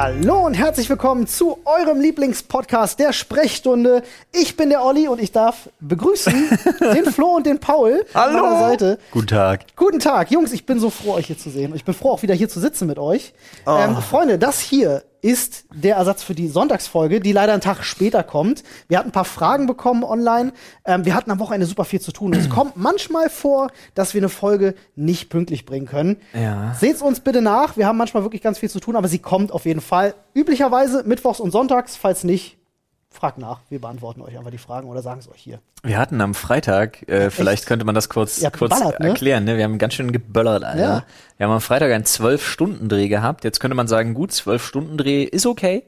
Hallo und herzlich willkommen zu eurem Lieblingspodcast der Sprechstunde. Ich bin der Olli und ich darf begrüßen den Flo und den Paul Hallo. an meiner Seite. Guten Tag. Guten Tag, Jungs, ich bin so froh, euch hier zu sehen. Ich bin froh, auch wieder hier zu sitzen mit euch. Ähm, Freunde, das hier ist der Ersatz für die Sonntagsfolge, die leider einen Tag später kommt. Wir hatten ein paar Fragen bekommen online. Ähm, wir hatten am Wochenende super viel zu tun. es kommt manchmal vor, dass wir eine Folge nicht pünktlich bringen können. Ja. Seht's uns bitte nach. Wir haben manchmal wirklich ganz viel zu tun, aber sie kommt auf jeden Fall. Üblicherweise mittwochs und sonntags. Falls nicht, fragt nach. Wir beantworten euch einfach die Fragen oder sagen es euch hier. Wir hatten am Freitag, äh, vielleicht könnte man das kurz, kurz ne? erklären, ne? Wir haben ganz schön geböllert, Alter. Ja. Wir haben am Freitag einen Zwölf-Stunden-Dreh gehabt. Jetzt könnte man sagen, gut, Zwölf-Stunden-Dreh ist okay.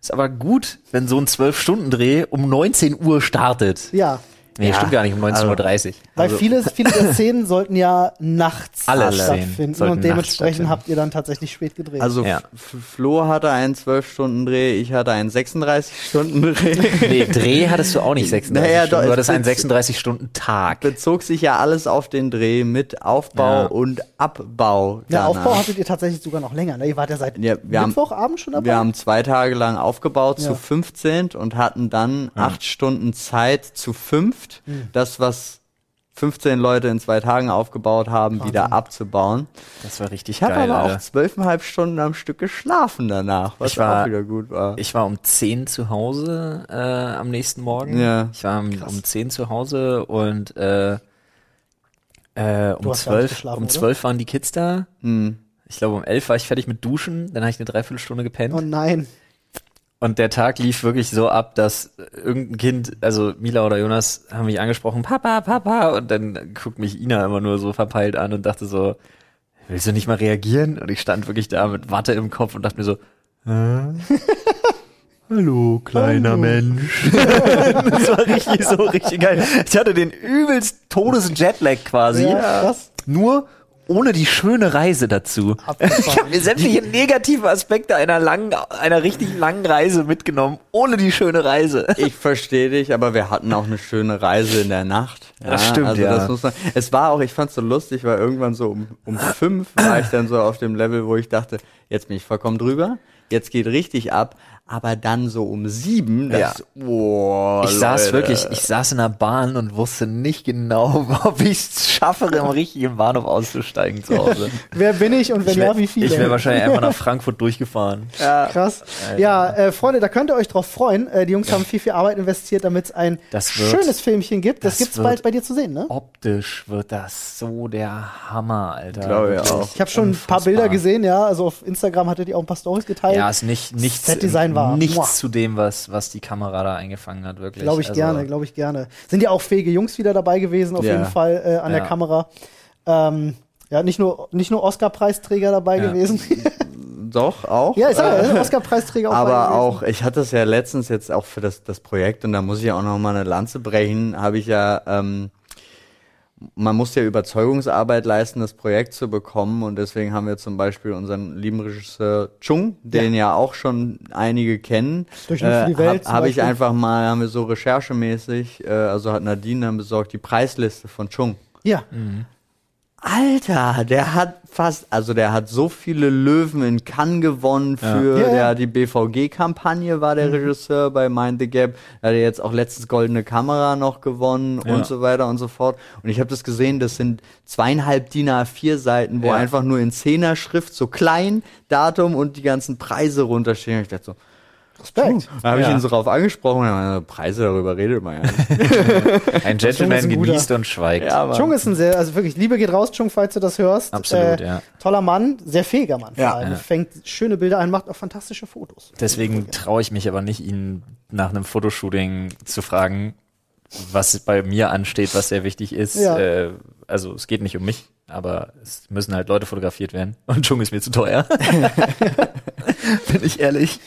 Ist aber gut, wenn so ein Zwölf-Stunden-Dreh um 19 Uhr startet. Ja. Nee, Ja, stimmt gar nicht, um 19.30 Uhr. Weil Also- viele, viele der Szenen sollten ja nachts Alle stattfinden und dementsprechend stattfinden. habt ihr dann tatsächlich spät gedreht. Also Ja. Flo hatte einen 12-Stunden-Dreh, ich hatte einen 36-Stunden-Dreh. Nee, Dreh hattest du auch nicht 36 Naja, Stunden. doch, Du hattest es einen bez- 36-Stunden-Tag. Bezog sich ja alles auf den Dreh mit Aufbau Ja. und Abbau. Der danach. Aufbau hattet ihr tatsächlich sogar noch länger. Ne? Ihr wart ja seit Ja, wir haben- Mittwochabend schon dabei. Wir haben zwei Tage lang aufgebaut Ja. zu 15 und hatten dann acht Stunden Zeit zu fünft, Hm. das, was 15 Leute in zwei Tagen aufgebaut haben, wieder abzubauen. Das war richtig Ich habe geil, aber Alter. auch zwölfeinhalb Stunden am Stück geschlafen danach, was Ich war- auch wieder gut war. Ich war um 10 zu Hause äh, am nächsten Morgen. Ja. Ich war um, um 10 zu Hause und äh, äh, um, hast gar nicht 12, geschlafen, um oder? 12 waren die Kids da. Hm. Ich glaube, um 11 war ich fertig mit Duschen. Dann habe ich eine Dreiviertelstunde gepennt. oh nein. Und der Tag lief wirklich so ab, dass irgendein Kind, also Mila oder Jonas, haben mich angesprochen, Papa, Papa. Und dann guckt mich Ina immer nur so verpeilt an und dachte so, willst du nicht mal reagieren? Und ich stand wirklich da mit Watte im Kopf und dachte mir so, Hä? Hallo, kleiner Hallo. Mensch. das war richtig so richtig geil. Ich hatte den übelst Todes-Jetlag quasi. Ja, krass. Nur ohne die schöne Reise dazu. Abgefahren. Ich habe mir sämtliche negative Aspekte einer langen, einer richtig langen Reise mitgenommen, ohne die schöne Reise. Ich verstehe dich, aber wir hatten auch eine schöne Reise in der Nacht. Das stimmt, also ja. Das muss man, es war auch, ich fand's so lustig, weil irgendwann so um, um fünf war ich dann so auf dem Level, wo ich dachte, jetzt bin ich vollkommen drüber, jetzt geht richtig ab, aber dann so um sieben, das, Ja. boah, Ich saß Leute. wirklich, ich saß in der Bahn und wusste nicht genau, ob ich es schaffe, im richtigen Bahnhof auszusteigen zu Hause. Wer bin ich und wenn Ich wäre ja, wie viele? wär wahrscheinlich einfach nach Frankfurt durchgefahren. Krass. Ja, äh, Freunde, da könnt ihr euch drauf freuen. Äh, die Jungs haben viel, viel Arbeit investiert, damit es ein Das wird- schönes Filmchen gibt. Das, das gibt's wird- bald bei dir zu sehen, ne? Optisch wird das so der Hammer, Alter. Glaube ich auch. Ich habe schon ein paar. Bilder gesehen, ja. Also auf Instagram hattet ihr auch ein paar Stories geteilt. Ja, ist nicht nichts, Set-Design war- nichts Muah. zu dem, was was die Kamera da eingefangen hat, wirklich. Glaube ich Also, gerne, glaube ich gerne. Sind ja auch fähige Jungs wieder dabei gewesen, auf Ja. jeden Fall äh, an der Ja. Kamera. Ähm, ja, nicht nur, nicht nur Oscar-Preisträger dabei Ja. gewesen. Doch, auch. ja, ich sag Äh, ja, Oscar-Preisträger auch aber gewesen. auch, ich hatte es ja letztens jetzt auch für das, das Projekt und da muss ich auch noch mal eine Lanze brechen, habe ich ja, ähm, man muss ja Überzeugungsarbeit leisten, das Projekt zu bekommen. Und deswegen haben wir zum Beispiel unseren lieben Regisseur Chung, den ja, auch schon einige kennen, Durch für die Welt habe hab ich einfach mal, haben wir so recherchemäßig, äh, also hat Nadine dann besorgt, die Preisliste von Chung. Ja, Alter, der hat fast, also der hat so viele Löwen in Cannes gewonnen für Ja. Der, die BVG-Kampagne, war der Regisseur bei Mind the Gap. Da hat er jetzt auch letztens Goldene Kamera noch gewonnen Ja. und so weiter und so fort. Und ich habe das gesehen, das sind zweieinhalb DIN A4 Seiten, wo Ja. einfach nur in Zehner-Schrift so klein Datum und die ganzen Preise runterstehen. Und ich dachte so, Respekt. da habe ich Ja. ihn so drauf angesprochen, und meinte, Preise, darüber redet man ja nicht. Ein Gentleman ein guter. genießt und schweigt. ja. Chung ist ein sehr, also wirklich, Liebe geht raus, Chung, falls du das hörst. Absolut, äh, ja. Toller Mann, sehr fähiger Mann vor Ja. allem. Ja. Fängt schöne Bilder ein, macht auch fantastische Fotos. Deswegen traue ich mich aber nicht, ihn nach einem Fotoshooting zu fragen, was bei mir ansteht, was sehr wichtig ist. Ja. Äh, also es geht nicht um mich, aber es müssen halt Leute fotografiert werden. Und Chung ist mir zu teuer. Bin ich ehrlich.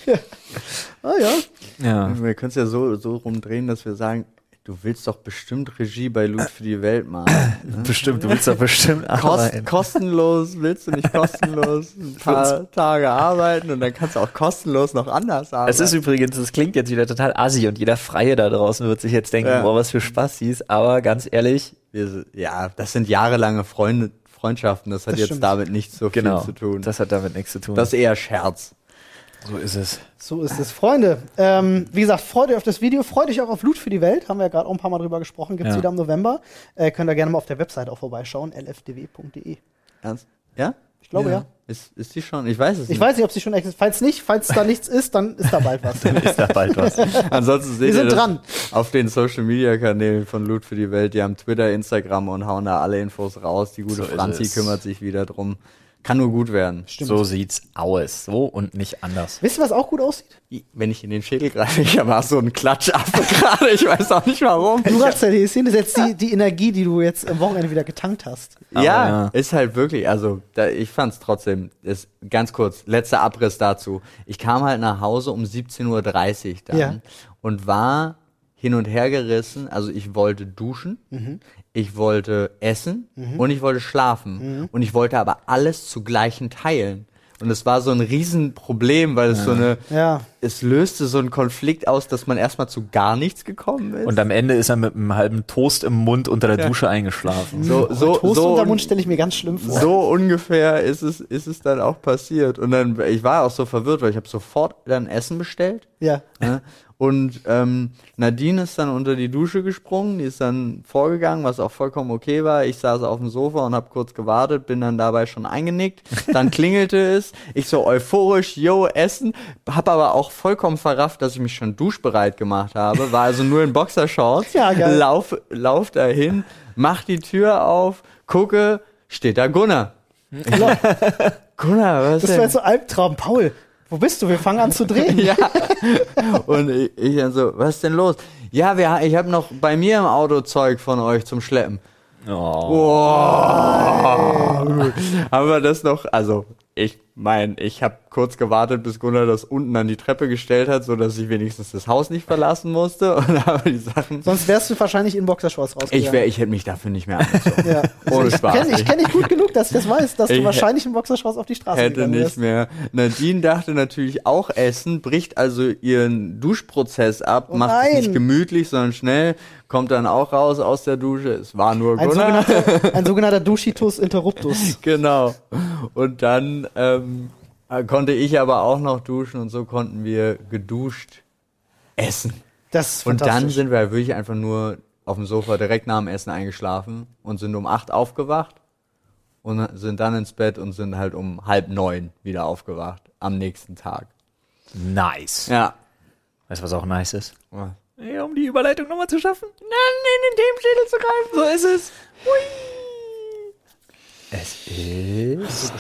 Ah ja. Ja. Wir können es ja so, so rumdrehen, dass wir sagen, du willst doch bestimmt Regie bei Loot für die Welt machen. Bestimmt, du willst doch bestimmt Kost, arbeiten. kostenlos, willst du nicht kostenlos ein paar Tage arbeiten und dann kannst du auch kostenlos noch anders arbeiten. Es ist übrigens, das klingt jetzt wieder total assi und jeder Freie da draußen wird sich jetzt denken, Ja. boah, was für Spaßis, aber ganz ehrlich, Wir, ja, das sind jahrelange Freunde, Freundschaften, das hat Das jetzt stimmt. damit nicht so genau, viel zu tun. Das, das hat damit nichts zu tun. ist eher Scherz. So ist es. So ist es. Freunde, ähm, wie gesagt, freut euch auf das Video, freut euch auch auf Loot für die Welt, haben wir ja gerade auch ein paar Mal drüber gesprochen, gibt's Ja. wieder im November. Äh, könnt ihr gerne mal auf der Website auch vorbeischauen, lfdw.de. Ernst? Ja? Ich glaube ja. Ist, ist die schon? Ich weiß es Ich nicht. weiß nicht, ob sie schon existiert. Falls nicht, falls da nichts ist, dann ist da bald was. Ist da bald was. Ansonsten seht Wir ihr sind das dran. auf den Social Media Kanälen von Loot für die Welt. Die haben Twitter, Instagram und hauen da alle Infos raus. Die gute So Franzi es. kümmert sich wieder drum. Kann nur gut werden. Stimmt. So sieht's aus. So und nicht anders. Wisst ihr, was auch gut aussieht? Wenn ich in den Schädel greife, ich habe so einen Klatschaffe gerade. Ich weiß auch nicht warum. Duracell-Häschen ist jetzt die, die Energie, die du jetzt am Wochenende wieder getankt hast. Ja, ja. ist halt wirklich, also da, ich fand's trotzdem, ist ganz kurz, letzter Abriss dazu. Ich kam halt nach Hause um 17.30 Uhr dann Ja. und war hin und her gerissen. Also ich wollte duschen, Mhm. Ich wollte essen und ich wollte schlafen. Mhm. Und ich wollte aber alles zu gleichen Teilen. Und es war so ein Riesenproblem, weil es so eine, Ja. es löste so einen Konflikt aus, dass man erstmal zu gar nichts gekommen ist. Und am Ende ist er mit einem halben Toast im Mund unter der Dusche eingeschlafen. so, so, Toast so unter Mund stelle ich mir ganz schlimm vor. So ungefähr ist es, ist es dann auch passiert. Und dann, ich war auch so verwirrt, weil ich habe sofort dann Essen bestellt. Ja. Ne? Und ähm, Nadine ist dann unter die Dusche gesprungen, die ist dann vorgegangen, was auch vollkommen okay war. Ich saß auf dem Sofa und habe kurz gewartet, bin dann dabei schon eingenickt. Dann klingelte es, ich so euphorisch, yo, Essen, hab aber auch vollkommen verrafft, dass ich mich schon duschbereit gemacht habe, war also nur in Boxershorts, Ja, geil. lauf, lauf dahin, mach die Tür auf, gucke, steht da Gunnar. Gunnar, was Das denn? war jetzt so Albtraum. Paul, wo bist du? Wir fangen an zu drehen. Ja. Und ich, ich dann so, was ist denn los? Ja, wir, ich habe noch bei mir im Auto Zeug von euch zum Schleppen. Oh. Wow. Haben wir das noch, also ich mein, ich habe kurz gewartet, bis Gunnar das unten an die Treppe gestellt hat, so dass ich wenigstens das Haus nicht verlassen musste und habe die Sachen. Sonst wärst du wahrscheinlich in Boxershorts rausgegangen. Ich wäre, ich hätte mich dafür nicht mehr angezogen. Ja. Ohne Ich Spaß. kenne ich kenn dich gut genug, dass ich das weiß, dass du Ich wahrscheinlich in Boxershorts auf die Straße hätte gegangen nicht wärst. mehr. Nadine dachte natürlich auch essen, bricht also ihren Duschprozess ab, Oh macht es nicht gemütlich, sondern schnell, kommt dann auch raus aus der Dusche. Es war nur Ein Gunnar. sogenannter, ein sogenannter Duschitus interruptus. Genau. Und dann ähm, äh, konnte ich aber auch noch duschen und so konnten wir geduscht essen. Das ist Und dann sind wir halt wirklich einfach nur auf dem Sofa direkt nach dem Essen eingeschlafen und sind um acht aufgewacht und sind dann ins Bett und sind halt um halb neun wieder aufgewacht am nächsten Tag. Nice. Ja. Weißt du, was auch nice ist? Ja, um die Überleitung nochmal zu schaffen. Nein, in den Themenschädel zu greifen. So ist es. Hui. Es ist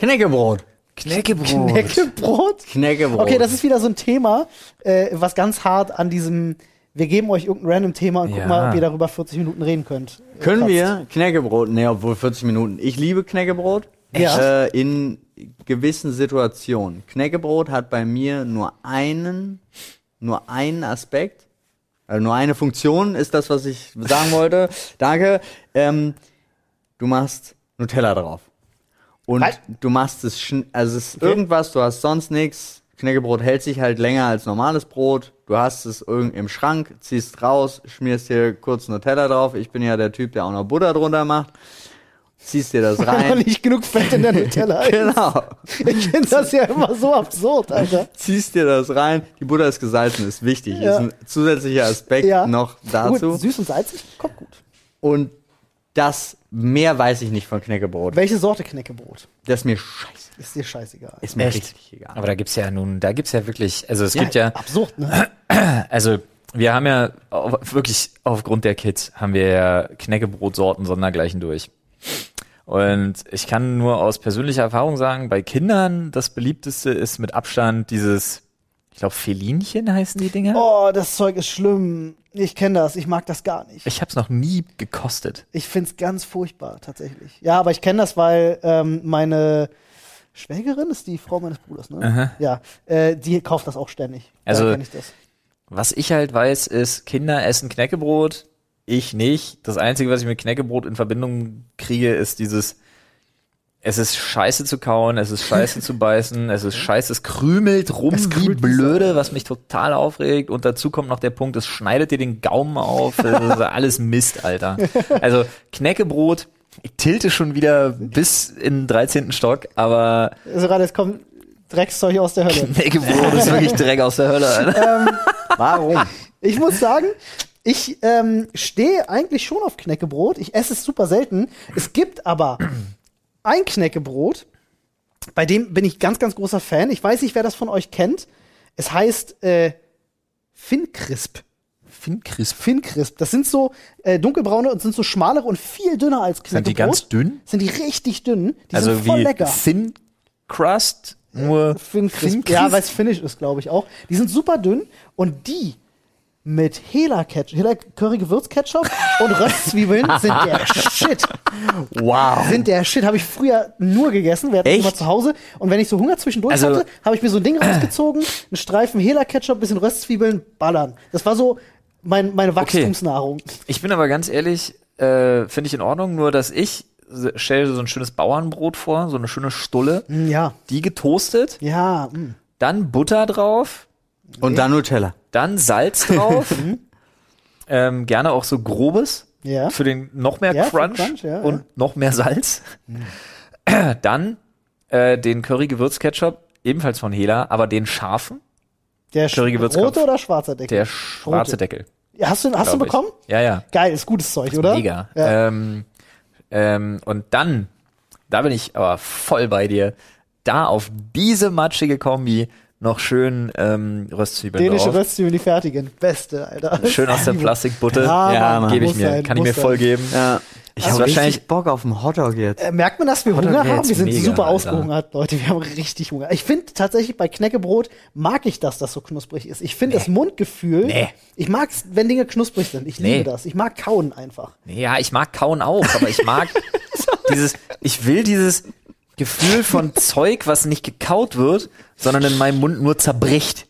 Knäckebrot. Knäckebrot. Knäckebrot? Knäckebrot. Okay, das ist wieder so ein Thema, äh, was ganz hart an diesem, wir geben euch irgendein random Thema und gucken Ja. mal, ob ihr darüber 40 Minuten reden könnt. äh, Können kratzt. wir Knäckebrot, nee, obwohl 40 Minuten. Ich liebe Knäckebrot. Ja. Äh, in gewissen Situationen. Knäckebrot hat bei mir nur einen, nur einen Aspekt. Also nur eine Funktion ist das, was ich sagen wollte. Danke. Ähm, du machst Nutella drauf. Und Was? du machst es, also es ist irgendwas, du hast sonst nichts. Knäckebrot hält sich halt länger als normales Brot. Du hast es irgend im Schrank, ziehst raus, schmierst hier kurz Nutella drauf. Ich bin ja der Typ, der auch noch Butter drunter macht. Ziehst dir das rein. nicht genug Fett in der Nutella ist. genau. Ich finde das ja immer so absurd, Alter. Ziehst dir das rein. Die Butter ist gesalzen, ist wichtig. Ja. Ist ein zusätzlicher Aspekt Ja. noch dazu. Gut, süß und salzig, kommt gut. Und das, mehr weiß ich nicht von Knäckebrot. Welche Sorte Knäckebrot? Das ist mir scheiße. Ist dir scheißegal. Ist mir Echt? richtig egal. Aber da gibt's ja nun, da gibt's ja wirklich, also es gibt ja, absurd, ne? also wir haben ja wirklich aufgrund der Kids haben wir ja Knäckebrotsorten sondergleichen durch. Und ich kann nur aus persönlicher Erfahrung sagen, bei Kindern das beliebteste ist mit Abstand dieses, ich glaube Felinchen heißen die Dinger. Oh, das Zeug ist schlimm. Ich kenne das, ich mag das gar nicht. Ich habe es noch nie gekostet. Ich find's ganz furchtbar, tatsächlich. Ja, aber ich kenne das, weil ähm, meine Schwägerin ist die Frau meines Bruders, ne? Aha. Ja, äh, die kauft das auch ständig. Also- ich das. Was ich halt weiß, ist, Kinder essen Knäckebrot, ich nicht. Das Einzige, was ich mit Knäckebrot in Verbindung kriege, ist dieses, es ist scheiße zu kauen, es ist scheiße zu beißen, es ist scheiße, es krümelt rum Es wie krümelt wie blöde, was mich total aufregt. Und dazu kommt noch der Punkt, es schneidet dir den Gaumen auf. Das ist alles Mist, Alter. Also Knäckebrot, ich tilte schon wieder bis in den 13. Stock, aber Also gerade jetzt kommt Dreckszeug aus der Hölle. Knäckebrot ist wirklich Dreck aus der Hölle, Alter. Warum? Ich muss sagen, ich ähm, stehe eigentlich schon auf Knäckebrot. Ich esse es super selten. Es gibt aber ein Knäckebrot, bei dem bin ich ganz, ganz großer Fan. Ich weiß nicht, wer das von euch kennt. Es heißt äh, Fincrisp. Fincrisp. Fincrisp. Das sind so äh, dunkelbraune und sind so schmalere und viel dünner als Knäckebrot. Sind die ganz dünn? Sind die richtig dünn. Die also sind voll wie lecker. Thin Crust, nur Fincrisp. Fincrisp? Ja, weil es Finnisch ist, glaube ich auch. Die sind super dünn und die mit Hela Ketchup, Hela Curry Gewürzketchup und Röstzwiebeln sind der Shit. Wow. Sind der Shit. Habe ich früher nur gegessen. Wir hatten Echt? immer zu Hause. Und wenn ich so Hunger zwischendurch Also- hatte, habe ich mir so ein Ding rausgezogen, einen Streifen Hela Ketchup, bisschen Röstzwiebeln, ballern. Das war so mein, meine Wachstumsnahrung. Ich bin aber ganz ehrlich, äh, finde ich in Ordnung, nur dass ich stelle so ein schönes Bauernbrot vor, so eine schöne Stulle, Mm, Ja, die getoastet, ja. mm. dann Butter drauf, Und dann Nutella. dann Salz drauf, ähm, gerne auch so grobes Ja. für den noch mehr Ja, für Crunch, Crunch, ja, und ja. noch mehr Salz. dann äh, den Curry-Gewürzketchup, ebenfalls von Hela, aber den scharfen, Der Curry sch- Gewürzkopf. rote oder schwarzer Deckel? der schwarze Rote. Deckel. Ja, hast du, hast du glaub ich. bekommen? Ja, ja. Geil, ist gutes Zeug, oder? Mega. Ja. Ähm, ähm, und dann, da bin ich aber voll bei dir, da auf diese matschige Kombi noch schön ähm, Röstzwiebeln Dänische drauf. Röstzwiebeln, die fertigen. Beste, Alter. Schön aus der Plastikbutte. Ja, Ja, Mann, Gebe ich mir, sein, kann ich mir sein. voll geben. Ja. Ich Also habe wahrscheinlich- Bock auf einen Hotdog jetzt. Äh, merkt man, dass wir Oder Hunger haben? Wir sind mega, super Alter. ausgehungert, Leute. Wir haben richtig Hunger. Ich finde tatsächlich bei Knäckebrot mag ich das, dass so knusprig ist. Ich finde das Mundgefühl. Nee. Ich mag es, wenn Dinge knusprig sind. Ich Nee. liebe das. Ich mag kauen einfach. Ja, ich mag kauen auch, aber ich mag dieses, ich will dieses Gefühl von Zeug, was nicht gekaut wird, sondern in meinem Mund nur zerbricht.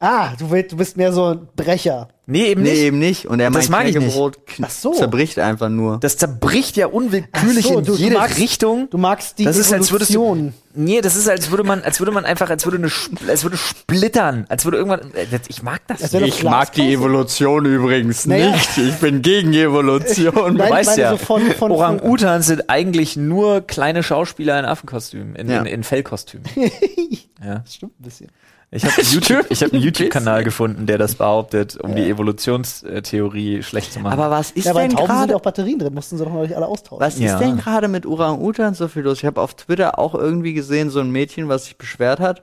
Ah, du, willst, du bist mehr so ein Brecher. Nee, eben Nee, nicht. eben nicht. Und er Das meint mag ich nicht. Knäckebrot kn- Ach so. zerbricht einfach nur. Das zerbricht ja unwillkürlich so, in du- du jede magst- Richtung. Du magst die das ist, als würdest du, Evolution. nee, das ist, als würde man, als würde man einfach, als würde eine, als würde splittern, als würde irgendwann, äh, ich mag das nicht. doch Glasfaser. Evolution übrigens Naja. nicht. Ich bin gegen Evolution. Nein, Du weißt ja, so Orang-Utans sind eigentlich nur kleine Schauspieler in Affenkostümen, in, Ja. in, in Fellkostümen. ja. Das stimmt ein bisschen. Ich habe einen YouTube, ich hab YouTube-Kanal gefunden, der das behauptet, um die Evolutionstheorie schlecht zu machen. Aber was ist Ja, denn Tauben sind gerade? ja auch Batterien drin. Mussten sie doch neulich alle austauschen. Was Ja. ist denn gerade mit Orang-Utan so viel los? Ich habe auf Twitter auch irgendwie gesehen, so ein Mädchen, was sich beschwert hat,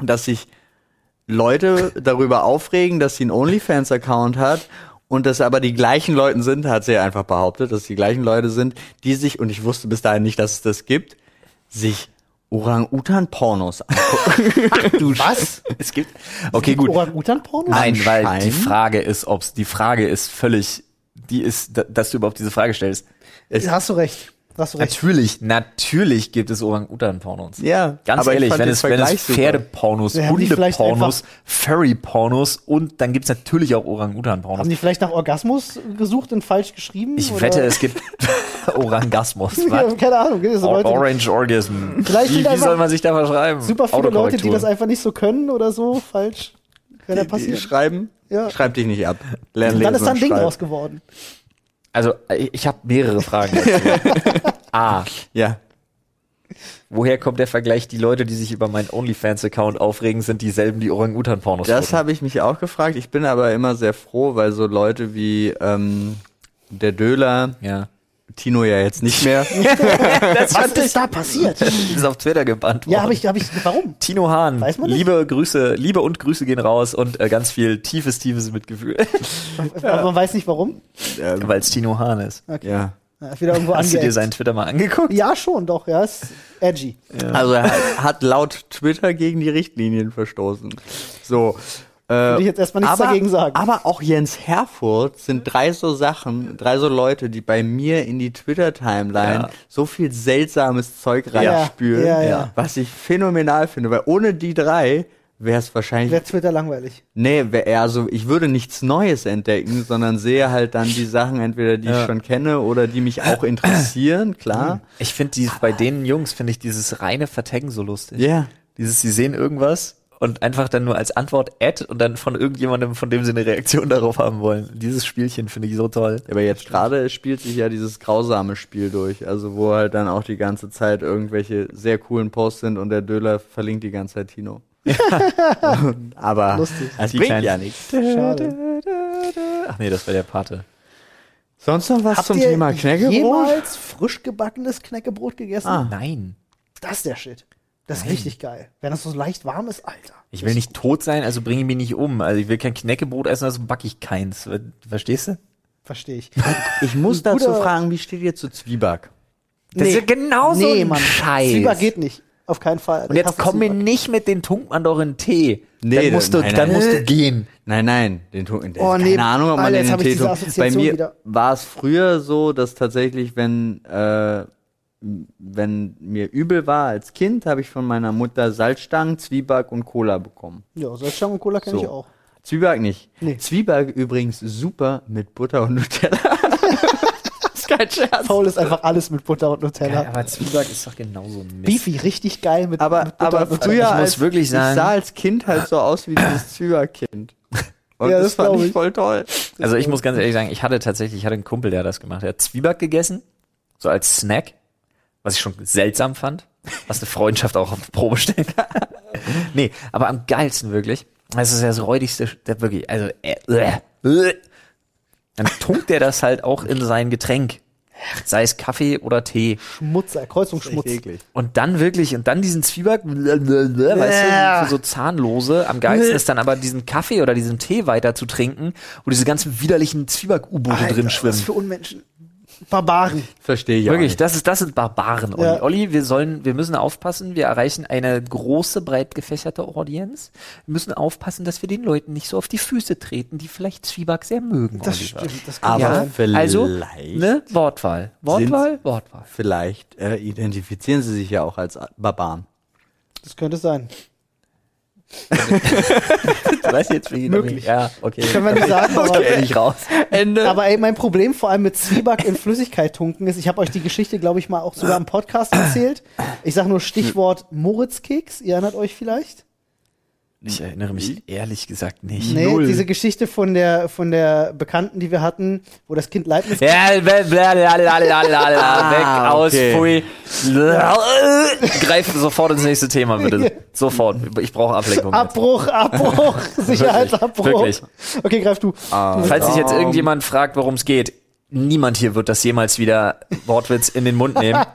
dass sich Leute darüber aufregen, dass sie einen OnlyFans-Account hat und dass aber die gleichen Leute sind, hat sie einfach behauptet, dass die gleichen Leute sind, die sich, und ich wusste bis dahin nicht, dass es das gibt, sich Orang-Utan-Pornos angucken. du was? Es gibt. Okay, gut. Orang-Utan-Porno? Nein, weil die. Frage ist, ob's die Frage ist völlig, die ist, da- dass du überhaupt diese Frage stellst. Recht. Hast du recht. Natürlich, natürlich gibt es Orang-Utan-Pornos. Ja, Ganz ehrlich, wenn es, wenn es. Pferdepornos, die Hundepornos, Furry-Pornos und dann gibt's natürlich auch Orang-Utan-Pornos. Haben die vielleicht nach Orgasmus gesucht und falsch geschrieben? Ich oder? wette, es gibt Orangasmus. Ja, keine Ahnung. gibt es Leute, Orange Orgasm. Vielleicht wie, wie soll man sich da verschreiben? super viele Leute, die das einfach nicht so können oder so, falsch. Kann ja Die passieren. schreiben? Ja. Schreib dich nicht ab. Lern Und dann lesen ist da ein Ding draus geworden. Also, ich, ich habe mehrere Fragen. dazu. A. Ja. Woher kommt der Vergleich, die Leute, die sich über meinen OnlyFans-Account aufregen, sind dieselben, die Orang-Utan-Pornos Das habe ich mich auch gefragt. Ich bin aber immer sehr froh, weil so Leute wie ähm, der Döler, Ja. Tino ja jetzt nicht mehr. Was ist da passiert? ist auf Twitter gebannt worden. ja, habe ich, habe ich, warum? Tino Hahn, Weiß man nicht? liebe Grüße, Liebe und Grüße gehen raus und äh, ganz viel tiefes, tiefes Mitgefühl, Aber Man weiß nicht warum. ähm, weil es Tino Hahn ist. ja. Ja, ist wieder irgendwo Hast du dir angeeckt. seinen Twitter mal angeguckt? Ja, schon, doch, ja, ist edgy. Also er hat laut Twitter gegen die Richtlinien verstoßen. So. Äh, Würde ich jetzt erstmal nichts aber, dagegen sagen. Aber auch Jens Herfurth sind drei so Sachen, drei so Leute, die bei mir in die Twitter-Timeline Ja. so viel seltsames Zeug reinspülen, ja, ja. was ich phänomenal finde, weil ohne die drei wäre es wahrscheinlich Wäre Twitter langweilig. Nee, wär eher so, ich würde nichts Neues entdecken, sondern sehe halt dann die Sachen entweder, die Ja. ich schon kenne oder die mich auch interessieren, klar. Ich finde bei den Jungs finde ich dieses reine Vertaggen so lustig. Ja. Dieses, sie sehen irgendwas und einfach dann nur als Antwort Ad und dann von irgendjemandem, von dem sie eine Reaktion darauf haben wollen. Dieses Spielchen finde ich so toll. Aber jetzt gerade spielt sich ja dieses grausame Spiel durch, also wo halt dann auch die ganze Zeit irgendwelche sehr coolen Posts sind und der Döler verlinkt die ganze Zeit Tino. Aber Lustig. das bringt kleinen- ja nichts. Schade. Ach nee, das war der Pate. Sonst noch was Habt zum ihr Thema Knäckebrot? jemals frisch gebackenes Knäckebrot gegessen? Ah. Nein. Das ist der Shit. Das ist richtig geil. Wenn das so leicht warm ist, Alter. Ich will nicht tot sein, also bringe mich nicht um. Also ich will kein Knäckebrot essen, also backe ich keins. Verstehst du? Verstehe ich. Ich muss dazu guter- fragen, wie steht ihr zu Zwieback? Das ist ja genauso nee, ein Mann. Scheiß. Zwieback geht nicht. Auf keinen Fall. Und jetzt komm mir nicht mit den tunkt man doch in Tee. Nee, dann musst du, nein, dann nein. musst du gehen. Nein, nein, den der Oh, keine nee, Ahnung, ob man Alter, den jetzt in hab ich Tee diese tut. Bei Assoziation mir wieder. war es früher so, dass tatsächlich, wenn äh, wenn mir übel war als Kind, habe ich von meiner Mutter Salzstangen, Zwieback und Cola bekommen. Ja, Salzstangen und Cola kenne So. ich auch. Zwieback nicht. Nee. Zwieback übrigens super mit Butter und Nutella. das ist kein Scherz. Faul ist einfach alles mit Butter und Nutella. aber Zwieback ist doch genauso Mist. Beefy, richtig geil mit, Aber, mit Butter aber und Nutella. früher, Ich muss als, wirklich ich sagen- sah als Kind halt so aus wie dieses Zwieback-Kind. Und Ja, das, das fand ich ich. voll toll. Also ich muss ganz ehrlich sagen, ich hatte tatsächlich, ich hatte einen Kumpel, der hat das gemacht. Er hat Zwieback gegessen, so als Snack, was ich schon seltsam fand, was eine Freundschaft auch auf die Probe stellen kann. nee, aber am geilsten wirklich, das ist ja das räudigste, der wirklich, also, äh, äh, äh. dann tunkt er das halt auch in sein Getränk. Sei es Kaffee oder Tee. Schmutz, äh, Kreuzungsschmutz. Und dann wirklich, und dann diesen Zwieback, weißt du, für so zahnlose. Am geilsten ist dann aber diesen Kaffee oder diesen Tee weiter zu trinken, wo diese ganzen widerlichen Zwieback-U-Boote drin Was schwimmen. für Unmenschen. Barbaren. Verstehe ich auch Wirklich, nicht. das ist, das sind Barbaren, Olli. Ja. Olli, wir sollen, wir müssen aufpassen, wir erreichen eine große, breit gefächerte Audienz. Wir müssen aufpassen, dass wir den Leuten nicht so auf die Füße treten, die vielleicht Zwieback sehr mögen, Das Oliver. stimmt. Das kann Aber sein. vielleicht, Also, ne, Wortwahl. Wortwahl, Wortwahl. vielleicht äh, identifizieren sie sich ja auch als Barbaren. Das könnte sein. Du weißt jetzt, wie Möglich. Ja, okay. Können wir nicht sagen, aber, bin ich raus. Ende. aber ey, mein Problem vor allem mit Zwieback in Flüssigkeit tunken ist, ich habe euch die Geschichte, glaube ich, mal auch sogar im Podcast erzählt. Ich sage nur Stichwort Moritzkeks. Ihr erinnert euch vielleicht? Ich erinnere mich ehrlich gesagt nicht. Nee, diese Geschichte von der, von der Bekannten, die wir hatten, wo das Kind Leibniz Ja, weg, aus, pfui. Greif sofort ins nächste Thema, bitte. Sofort. Ich brauche Ablenkung. jetzt. Abbruch, Abbruch, Sicherheitsabbruch. Wirklich. Okay, greif du. Ah. Falls sich jetzt irgendjemand fragt, worum es geht, niemand hier wird das jemals wieder Wortwitz in den Mund nehmen.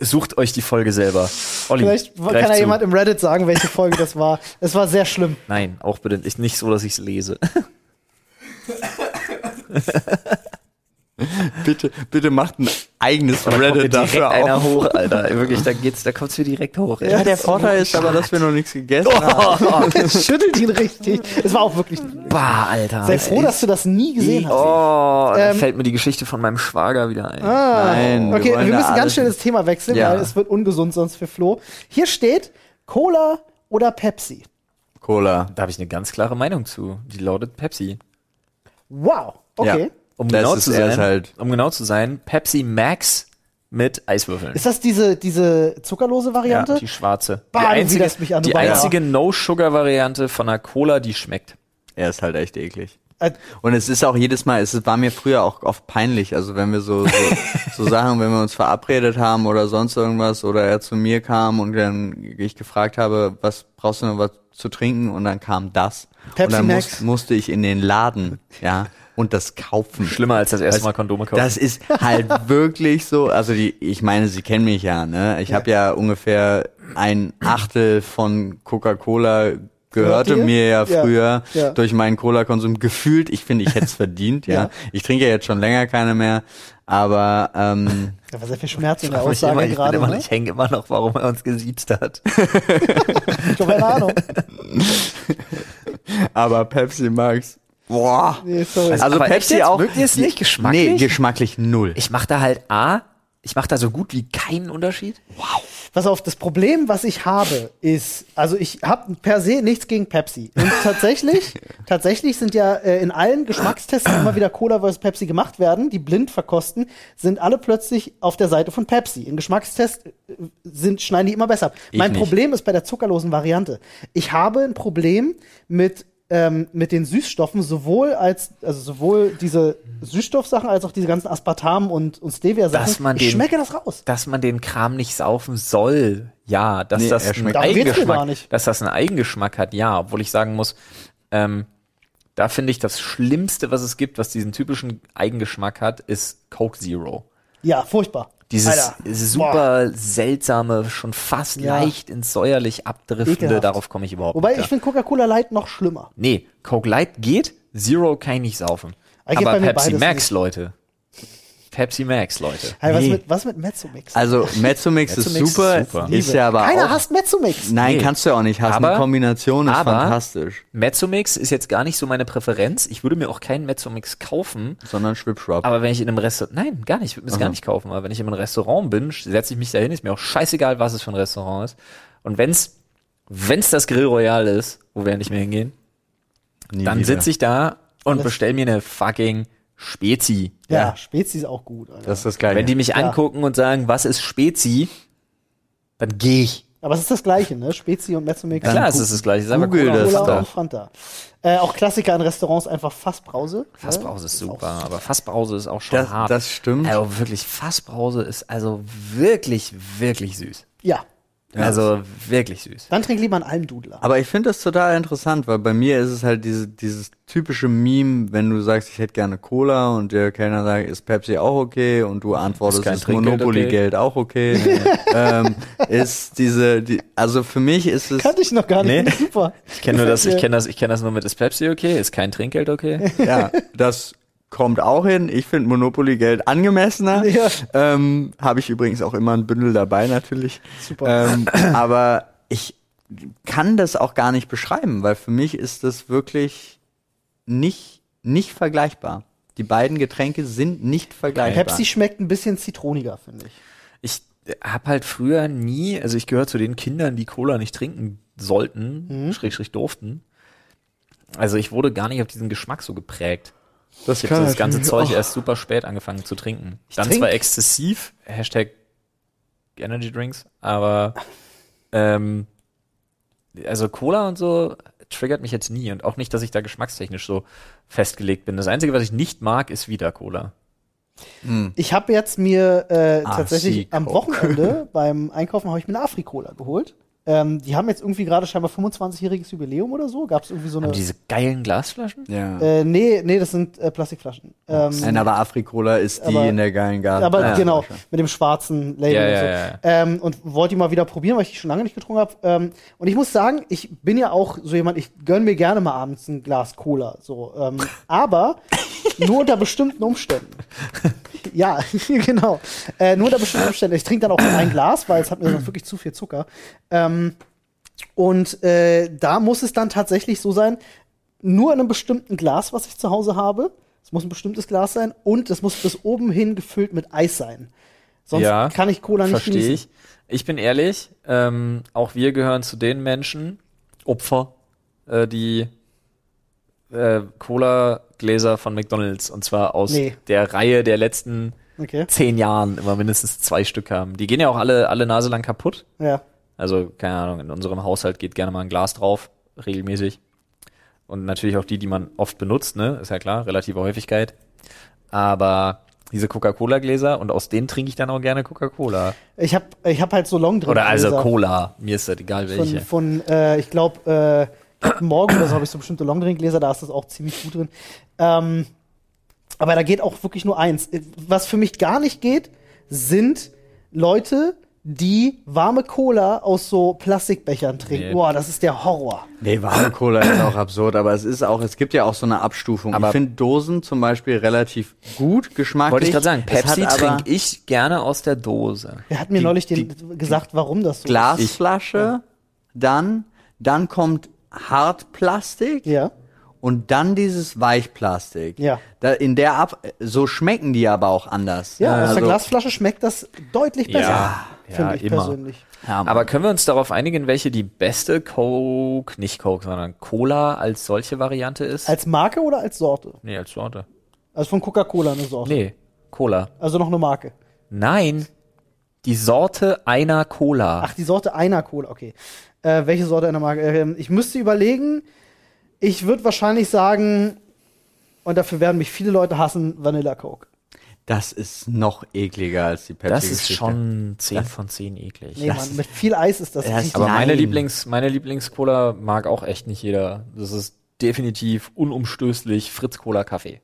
Sucht euch die Folge selber. Olli, Vielleicht kann ja zu. jemand im Reddit sagen, welche Folge das war. Es war sehr schlimm. Nein, auch bitte nicht, nicht so, dass ich es lese. bitte, bitte macht ein eigenes Da kommt mir Reddit direkt dafür einer auf. hoch, Alter. Wirklich, da geht's, da kommt's mir direkt hoch. ey. Ja, der Vorteil ist aber, dass wir noch nichts gegessen haben. Das schüttelt ihn richtig. Es war auch wirklich. Bah, Alter. Sei froh, dass du das nie gesehen hast. Oh, da Ähm, fällt mir die Geschichte von meinem Schwager wieder ein. Ah, Nein, wir okay, wir, da müssen ganz schnell das Thema wechseln, Ja. weil es wird ungesund sonst für Flo. Hier steht Cola oder Pepsi. Cola. Da habe ich eine ganz klare Meinung zu. Die lautet Pepsi. Wow. Okay. Ja. Um Das genau ist zu sein, halt- um genau zu sein, Pepsi Max mit Eiswürfeln. Ist das diese, diese zuckerlose Variante? Ja, die schwarze. Bah, die einzige, mich an, die einzige No-Sugar-Variante von einer Cola, die schmeckt. Er ist halt echt eklig. Äh, Und es ist auch jedes Mal, es war mir früher auch oft peinlich, also wenn wir so, so, so Sachen, wenn wir uns verabredet haben oder sonst irgendwas oder er zu mir kam und dann ich gefragt habe, was brauchst du noch was zu trinken und dann kam das. Pepsi und dann Max. musste ich in den Laden, ja, und das kaufen. Schlimmer als das erste Mal Kondome kaufen. Das ist halt wirklich so, also die, ich meine, Sie kennen mich ja, ne? Ich habe ja ungefähr ein Achtel von Coca-Cola gehörte mir ja Ja, früher ja. durch meinen Cola-Konsum gefühlt. Ich finde, ich hätte es verdient, ja. Ja. Ich trinke ja jetzt schon länger keine mehr, aber ähm, da war sehr viel Schmerz in der ich, Aussage immer, ich, gerade. immer, Ne? ich hänge immer noch, warum er uns gesiezt hat. Ich habe keine Ahnung. aber Pepsi Max. Boah. Nee, sorry. Also Aber Pepsi jetzt? auch. Mögt ihr es nicht geschmacklich? Nee, geschmacklich null. Ich mache da halt A, ich mache da so gut wie keinen Unterschied. Pass auf, das Problem, was ich habe, ist, also ich habe per se nichts gegen Pepsi. Und tatsächlich, tatsächlich sind ja äh, in allen Geschmackstests, die immer wieder Cola vs. Pepsi gemacht werden, die blind verkosten, sind alle plötzlich auf der Seite von Pepsi. In Geschmackstests äh, sind, schneiden die immer besser ab. Ich mein nicht. Problem ist bei der zuckerlosen Variante. Ich habe ein Problem mit ähm, mit den Süßstoffen sowohl als also sowohl diese Süßstoffsachen als auch diese ganzen Aspartam und und Stevia Sachen. Dass man ich den- schmecke das raus. dass man den Kram nicht saufen soll. Ja, dass Nee, das er einen Eigengeschmack, nicht. dass das einen Eigengeschmack hat. Ja, obwohl ich sagen muss, ähm, da finde ich das Schlimmste, was es gibt, was diesen typischen Eigengeschmack hat, ist Coke Zero. Ja, furchtbar. Dieses Alter. Boah. super seltsame, schon fast Ja. leicht ins säuerlich abdriftende, Ekelhaft. darauf komme ich überhaupt Wobei nicht. ich finde Coca-Cola Light noch schlimmer. Nee, Coke Light geht, Zero kann ich nicht saufen. Aber Pepsi Max, nicht. Leute. Pepsi Max, Leute. Hey, was Nee. mit was mit Mezzomix? Also Mezzomix ist Mezzomix ist super, super. ist ja aber Keiner auch. hasst Mezzomix. Nein, Nee. kannst du ja auch nicht hassen. Aber- Die Kombination ist aber- fantastisch. Mezzomix ist jetzt gar nicht so meine Präferenz. Ich würde mir auch keinen Mezzomix kaufen. Sondern Schwipschwap. Aber wenn ich in einem Restaurant, nein, gar nicht, ich würde mir das gar nicht kaufen. Aber wenn ich in einem Restaurant bin, setze ich mich da hin, ist mir auch scheißegal, was es für ein Restaurant ist. Und wenn's, wenn's das Grill Royal ist, wo wir nicht mehr hingehen, Nie dann sitze ich da und bestell mir eine fucking Spezi. Ja, Ja. Spezi ist auch gut. Alter. Das ist das Gleiche. Wenn die mich Ja. angucken und sagen, was ist Spezi, dann gehe ich. Aber es ist das Gleiche, ne? Spezi und Mezzomix. Klar, es ist das gleiche. Ist einfach Google Cola. das Cola doch. und Fanta. Äh, auch Klassiker in Restaurants einfach Fassbrause. Fassbrause ist super, aber Fassbrause ist auch schon das, hart. das stimmt. also wirklich, Fassbrause ist also wirklich, wirklich süß. Ja. Also wirklich süß. Dann trink lieber einen Almdudler. Aber ich finde das total interessant, weil bei mir ist es halt diese, dieses typische Meme, wenn du sagst, ich hätte gerne Cola und der Kellner sagt, ist Pepsi auch okay und du antwortest, Ist kein ist, Trinkgeld Monopoly-Geld auch okay, ähm, ist diese, die, also für mich ist es, Kannte ich noch gar nicht. Nee. Super. Ich kenne nur das, ich kenne das, ich kenne das nur mit ist Pepsi okay, ist kein Trinkgeld okay. ja, das kommt auch hin. Ich finde Monopoly-Geld angemessener. Ja. Ähm, Habe ich übrigens auch immer ein Bündel dabei natürlich. Super. Ähm, aber ich kann das auch gar nicht beschreiben, weil für mich ist das wirklich nicht, nicht vergleichbar. Die beiden Getränke sind nicht vergleichbar. Pepsi schmeckt ein bisschen zitroniger, finde ich. Ich habe halt früher nie, also ich gehöre zu den Kindern, die Cola nicht trinken sollten, schräg, schräg durften. Also ich wurde gar nicht auf diesen Geschmack so geprägt. Das Ich habe das ganze Zeug auch- erst super spät angefangen zu trinken. Dann trink- zwar exzessiv, Hashtag Energy Drinks, aber ähm, also Cola und so triggert mich jetzt nie und auch nicht, dass ich da geschmackstechnisch so festgelegt bin. Das Einzige, was ich nicht mag, ist wieder Cola. Ich habe jetzt mir äh, Ah, tatsächlich am. Wochenende beim Einkaufen habe ich mir eine Afri-Cola geholt. Ähm, die haben jetzt irgendwie gerade scheinbar 25-jähriges Jubiläum oder so. Gab es irgendwie so eine. Haben diese geilen Glasflaschen? Ja. Äh, nee, nee, das sind äh, Plastikflaschen. Ähm, Nein, aber Afrikola ist die aber- in der geilen Garten. aber ja, genau, mit dem schwarzen Label Ja, und ja, so. ja, ja. Ähm, und wollte die mal wieder probieren, weil ich die schon lange nicht getrunken habe. Ähm, und ich muss sagen, ich bin ja auch so jemand, ich gönn mir gerne mal abends ein Glas Cola. So, ähm, aber nur unter bestimmten Umständen. ja, genau. Äh, nur unter bestimmten Umständen. Ich trinke dann auch ein Glas, weil es hat mir sonst wirklich zu viel Zucker. Ähm, und äh, da muss es dann tatsächlich so sein, nur in einem bestimmten Glas, was ich zu Hause habe. Es muss ein bestimmtes Glas sein und es muss bis oben hin gefüllt mit Eis sein. Sonst Ja, kann ich Cola nicht Verstehe ich. Ich bin ehrlich, ähm, auch wir gehören zu den Menschen, Opfer, äh, die äh, Cola-Gläser von McDonalds und zwar aus Nee. der Reihe der letzten Okay. zehn Jahren immer mindestens zwei Stück haben. Die gehen ja auch alle, alle Nase lang kaputt. Ja. Also, keine Ahnung, in unserem Haushalt geht gerne mal ein Glas drauf, regelmäßig. Und natürlich auch die, die man oft benutzt, ne? Ist ja klar, relative Häufigkeit. Aber diese Coca-Cola-Gläser und aus denen trinke ich dann auch gerne Coca-Cola. Ich habe ich hab halt so Long drin. Oder also Cola. Mir ist das egal welche. Von, von äh, ich glaube, äh, Morgan oder so habe ich so bestimmte Longdrink-Gläser, da ist das auch ziemlich gut drin. Ähm, aber da geht auch wirklich nur eins. Was für mich gar nicht geht, sind Leute, die warme Cola aus so Plastikbechern trinken. Nee. Boah, das ist der Horror. Nee, warme Cola ist auch absurd, aber es ist auch, es gibt ja auch so eine Abstufung. Aber- ich finde Dosen zum Beispiel relativ gut geschmacklich. Wollte ich gerade sagen, Pepsi trinke ich gerne aus der Dose. Wer hat mir Die- neulich den, gesagt, warum das so Glasflasche, dann, dann kommt Hartplastik? Ja. und dann dieses Weichplastik. Ja. Da, in der Ab so schmecken die aber auch anders. Ja, aus also, der Glasflasche schmeckt das deutlich besser. Ja, finde ja, ich immer. persönlich. Ja, Aber können wir uns darauf einigen, welche die beste Coke, nicht Coke, sondern Cola als solche Variante ist? Als Marke oder als Sorte? nee, als Sorte. Also von Coca-Cola eine Sorte. Nee, Cola. Also noch eine Marke. Nein. Die Sorte einer Cola. Ach, die Sorte einer Cola, okay. Äh, welche Sorte einer Marke? Ähm, ich müsste überlegen. Ich würde wahrscheinlich sagen, und dafür werden mich viele Leute hassen, Vanilla Coke. Das ist noch ekliger als die Pepsi. das ist Geschichte. schon 10 von 10 eklig. Nee, Mann, mit viel Eis ist das Das- richtig. Aber meine. Lieblings, meine Lieblings-Cola mag auch echt nicht jeder. Das ist definitiv unumstößlich Fritz Cola Kaffee.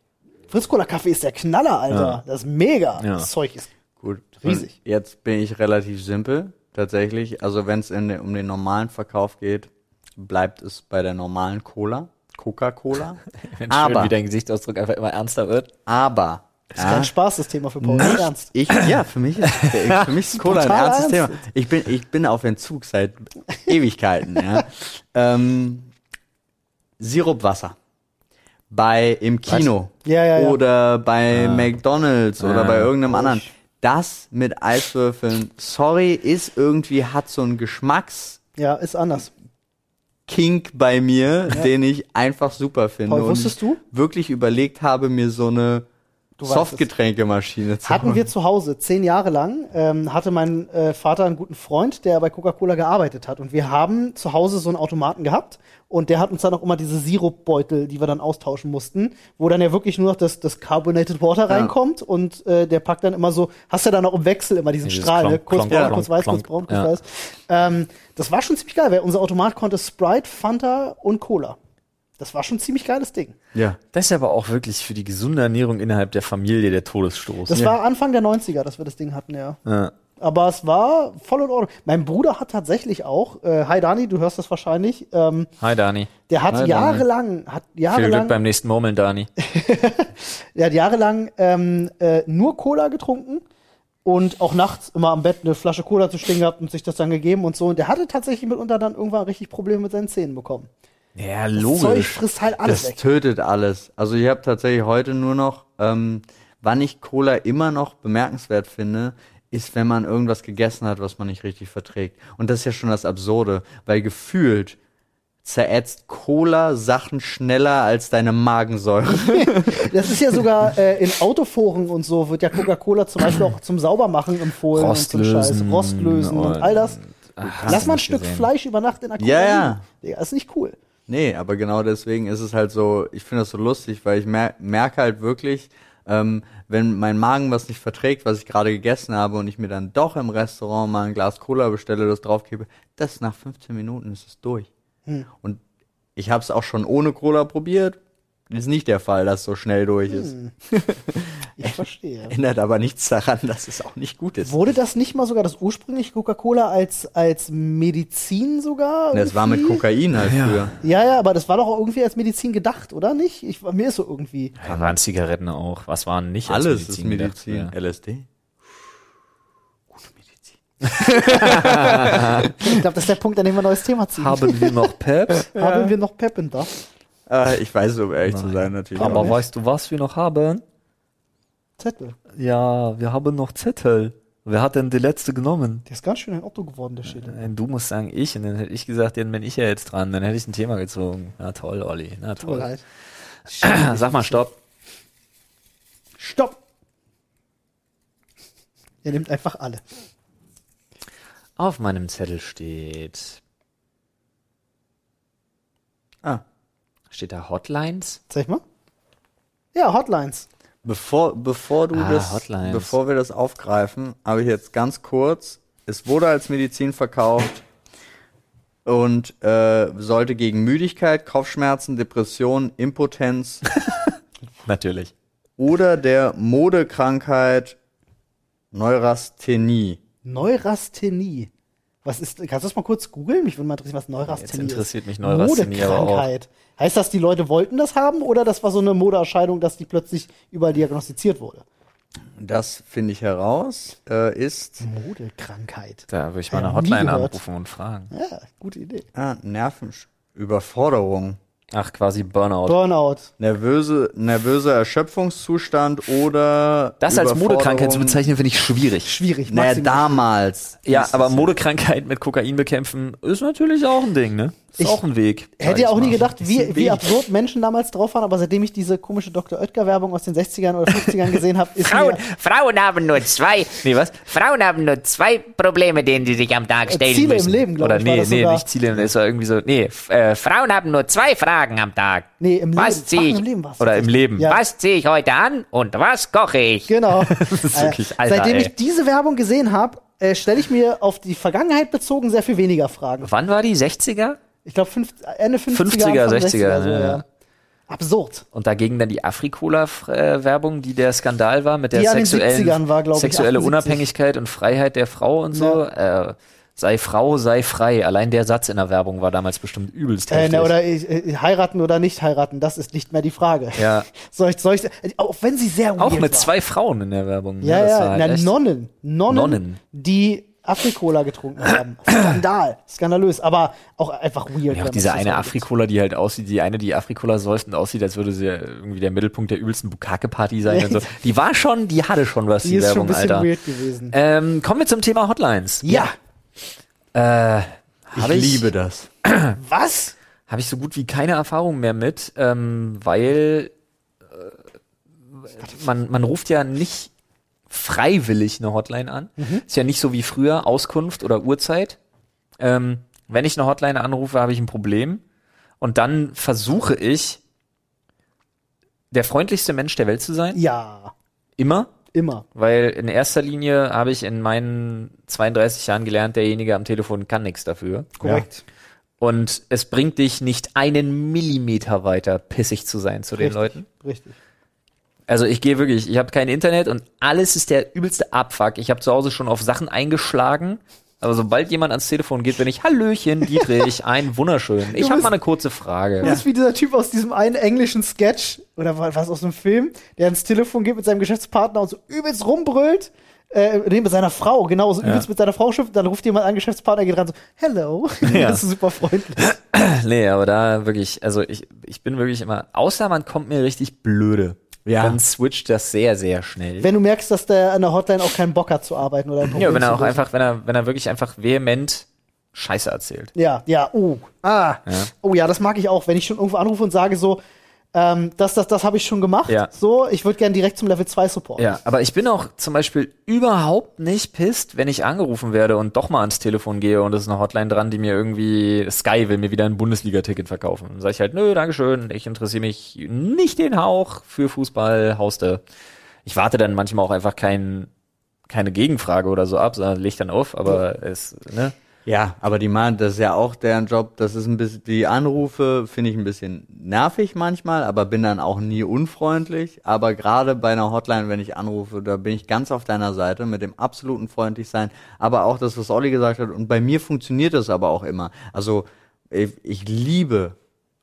Fritz Cola Kaffee ist der Knaller, Alter. Ja. Das ist mega. Ja. Das Zeug ist. Gut. Riesig. Und Jetzt bin ich relativ simpel, tatsächlich. Also wenn es um den normalen Verkauf geht, bleibt es bei der normalen Cola, Coca-Cola. Wenn schön, Aber- wie dein Gesichtsausdruck einfach immer ernster wird. Aber Das ist kein Spaß, das Thema für Paul. Nicht ernst. Ich, ja, für mich ist, für mich ist Cola ein Total ernstes Thema. Ich bin, ich bin auf Entzug seit Ewigkeiten, ja. ähm, Sirupwasser. Bei, im Kino. Ja, ja, ja. Oder bei McDonalds oder Ah, bei irgendeinem anderen. Bullshit. Das mit Eiswürfeln, sorry, ist irgendwie, hat so einen Geschmacks, Ja, ist anders. Kink bei mir, den ich einfach super finde. Paul, und wusstest du? wirklich überlegt habe, mir so eine. Softgetränkemaschine zu Hatten wir zu Hause zehn Jahre lang, ähm, hatte mein äh, Vater einen guten Freund, der bei Coca-Cola gearbeitet hat. Und wir haben zu Hause so einen Automaten gehabt. Und der hat uns dann auch immer diese Sirupbeutel, die wir dann austauschen mussten, wo dann ja wirklich nur noch das, das Carbonated Water reinkommt. Und äh, der packt dann immer so, hast ja dann auch im Wechsel immer diesen Dieses Strahl, ne? Klonk, kurz Klonk, braun, kurz weiß, Klonk. kurz braun, kurz Ja. weiß. Ähm, das war schon ziemlich geil, weil unser Automat konnte Sprite, Fanta und Cola. Das war schon ein ziemlich geiles Ding. Ja. Das ist aber auch wirklich für die gesunde Ernährung innerhalb der Familie der Todesstoß. Das war Anfang der 90er, dass wir das Ding hatten, ja. ja. Aber es war voll in Ordnung. Mein Bruder hat tatsächlich auch, äh, hi Dani, du hörst das wahrscheinlich, ähm, Hi Dani. der hat Hi, Dani. jahrelang, hat Viel Glück jahrelang, beim nächsten Murmeln, Dani. der hat jahrelang ähm, äh, nur Cola getrunken und auch nachts immer am Bett eine Flasche Cola zu stehen gehabt und sich das dann gegeben und so. Und der hatte tatsächlich mitunter dann irgendwann richtig Probleme mit seinen Zähnen bekommen. Ja, Das Zeug logisch. frisst halt alles Das weg. tötet alles. Also ich habe tatsächlich heute nur noch, ähm, wann ich Cola immer noch bemerkenswert finde, ist, wenn man irgendwas gegessen hat, was man nicht richtig verträgt. Und das ist ja schon das Absurde, weil gefühlt zerätzt Cola Sachen schneller als deine Magensäure. Das ist ja sogar äh, in Autoforen und so wird ja Coca-Cola zum Beispiel auch zum Saubermachen empfohlen und ein Scheiß. Rostlösen Rostlösen und und- all das. Ach, Lass mal ein Stück gesehen. Fleisch über Nacht in der Cola. Ja, ja. Digga, ist nicht cool. Nee, aber genau deswegen ist es halt so, ich finde das so lustig, weil ich mer merke halt wirklich, ähm, wenn mein Magen was nicht verträgt, was ich gerade gegessen habe und ich mir dann doch im Restaurant mal ein Glas Cola bestelle, das draufgebe, das nach 15 Minuten ist es durch. Hm. Und ich habe es auch schon ohne Cola probiert. Ist nicht der Fall, dass es so schnell durch ist. Hm. Ich verstehe. Ändert aber nichts daran, dass es auch nicht gut ist. Wurde das nicht mal sogar das ursprüngliche Coca-Cola als, als Medizin sogar? Das war mit irgendwie? Kokain halt früher. Ja, ja, aber das war doch auch irgendwie als Medizin gedacht, oder nicht? Ich, mir ist so irgendwie. Da waren Zigaretten auch. Was waren nicht als Alles ist gedacht? Medizin. Ja. LSD. Ich glaube, das ist der Punkt, an dem wir ein neues Thema ziehen. Haben wir noch Peps? Haben wir noch Peppen da? Äh, ich weiß es, um ehrlich zu sein, natürlich. Aber auch weißt du, was wir noch haben? Zettel. Ja, wir haben noch Zettel. Wer hat denn die letzte genommen? Der ist ganz schön ein Otto geworden, der Shit. Äh, Du musst sagen, ich. Und dann hätte ich gesagt, dann bin ich ja jetzt dran. Dann hätte ich ein Thema gezogen. Na toll, Olli. Na Tut mir toll. leid. Sag mal Stopp. Stopp! Er nimmt einfach alle. Auf meinem Zettel steht. Ah, Steht da Hotlines? Zeig mal. Ja, Hotlines. bevor, bevor du Ah, das, Hotlines. bevor wir das aufgreifen, habe ich jetzt ganz kurz, es wurde als Medizin verkauft und äh, sollte gegen Müdigkeit, Kopfschmerzen, Depressionen, Impotenz Natürlich. oder der Modekrankheit Neurasthenie. Neurasthenie. Was ist, kannst du das mal kurz googeln? Mich würde mal interessieren, was Neurasthenie Jetzt interessiert ist. mich Neurasthenie aber auch. Heißt das, die Leute wollten das haben oder das war so eine Modeerscheinung, dass die plötzlich überall diagnostiziert wurde? Das finde ich heraus, äh, ist Modekrankheit. Da würde ich mal Ja, eine Hotline anrufen und fragen. Ja, gute Idee. ah, Nervenüberforderung. Ach, quasi Burnout. Burnout. Nervöse, nervöser Erschöpfungszustand oder Das als Modekrankheit zu bezeichnen, finde ich schwierig. Schwierig. Naja, maximal. damals. Ja, aber Modekrankheit mit Kokain bekämpfen ist natürlich auch ein Ding, ne? Ist Ich auch ein Weg. Hätte ja ich auch nie gedacht, wie, wie absurd Menschen damals drauf waren, aber seitdem ich diese komische Dr. Oetker-Werbung aus den 60ern oder 50ern gesehen habe, ist Frauen, mir Frauen haben nur zwei. Nee, was? Frauen haben nur zwei Probleme, denen sie sich am Tag stellen Äh, Ziele müssen. im Leben, glaube Oder ich. war nee, das nee, sogar. nicht Ziele, das war irgendwie so, nee, Äh, Frauen haben nur zwei Fragen am Tag. Nee, im Was Leben. zieh ich? im Leben war's oder im. Leben. Ja. Was ziehe ich heute an und was koche ich? Genau. ist wirklich, Alter, Seitdem ey. ich diese Werbung gesehen habe, äh, stelle ich mir auf die Vergangenheit bezogen sehr viel weniger Fragen. Wann war die? 60er? Ich glaube Ende 50er, 50er, Anfang 60er, so, ja, ja. ja. Absurd. Und dagegen dann die Afrikola-Werbung, die der Skandal war mit der sexuellen 70ern war, ich, sexuelle 78. Unabhängigkeit und Freiheit der Frau und so. Äh, sei Frau, sei frei. Allein der Satz in der Werbung war damals bestimmt übelst Äh, heftig. ne, oder äh, äh, heiraten oder nicht heiraten, das ist nicht mehr die Frage. ja, Soll ich, soll ich, auch wenn sie sehr auch mit war. zwei Frauen in der Werbung. ne? Ja, Das ja, war na, Nonnen. Nonnen. Nonnen. Die Afrikola getrunken haben. Skandal. Skandalös. Aber auch einfach weird. Ja, auch diese eine. Afrikola, die halt aussieht, die eine, die Afrikola säuft und aussieht, als würde sie ja irgendwie der Mittelpunkt der übelsten Bukake-Party sein Ja. und so. Die war schon, die hatte schon was, die, Die ist schon ein Werbung, bisschen Alter. weird gewesen. Ähm, kommen wir zum Thema Hotlines. ja. Äh, Ich, ich, liebe das. Was? habe ich so gut wie keine Erfahrung mehr mit, ähm, weil äh, man, man ruft ja nicht freiwillig eine Hotline an. Ist ja nicht so wie früher Auskunft oder Uhrzeit. Ähm, wenn ich eine Hotline anrufe, habe ich ein Problem und dann versuche ich der freundlichste Mensch der Welt zu sein. Ja. Immer. Immer. Weil in erster Linie habe ich in meinen 32 Jahren gelernt, derjenige am Telefon kann nichts dafür. Korrekt. Und es bringt dich nicht einen Millimeter weiter, pissig zu sein zu den Richtig. Leuten. Richtig. Also ich gehe wirklich, ich habe kein Internet und alles ist der übelste Abfuck. Ich habe zu Hause schon auf Sachen eingeschlagen. Aber sobald jemand ans Telefon geht, bin ich Hallöchen, Dietrich, ein wunderschön. Ich habe mal eine kurze Frage. Du bist wie dieser Typ aus diesem einen englischen Sketch oder wa- was aus einem Film, der ans Telefon geht mit seinem Geschäftspartner und so übelst rumbrüllt. Äh, nee, mit seiner Frau, genau, so übelst mit seiner Frau schimpft, dann ruft jemand an, Geschäftspartner geht ran, so, hello. Ja. das ist super freundlich. Nee, aber da wirklich, also ich, ich bin wirklich immer, außer man kommt mir richtig blöde. Ja. Dann switcht das sehr, sehr schnell. Wenn du merkst, dass der an der Hotline auch keinen Bock hat zu arbeiten oder ein Problem ja, wenn er auch lösen. einfach, wenn er, wenn er wirklich einfach vehement Scheiße erzählt. Ja, ja, oh. Ah. Oh ja, das mag ich auch, wenn ich schon irgendwo anrufe und sage so, ähm, das, das, das habe ich schon gemacht. Ja. So, ich würde gerne direkt zum Level 2 Support. Ja, aber ich bin auch zum Beispiel überhaupt nicht pisst, wenn ich angerufen werde und doch mal ans Telefon gehe und es ist eine Hotline dran, die mir irgendwie, Sky will mir wieder ein Bundesliga-Ticket verkaufen. Dann sage ich halt, nö, Dankeschön, ich interessiere mich nicht den Hauch für Fußball, hauste. Ich warte dann manchmal auch einfach kein, keine Gegenfrage oder so ab, sondern leg dann auf, aber es, ne? Ja, aber die machen, das ist ja auch deren Job. Das ist ein bisschen, die Anrufe finde ich ein bisschen nervig manchmal, aber bin dann auch nie unfreundlich. Aber gerade bei einer Hotline, wenn ich anrufe, da bin ich ganz auf deiner Seite mit dem absoluten Freundlichsein. Aber auch das, was Olli gesagt hat. Und bei mir funktioniert das aber auch immer. Also, ich, ich liebe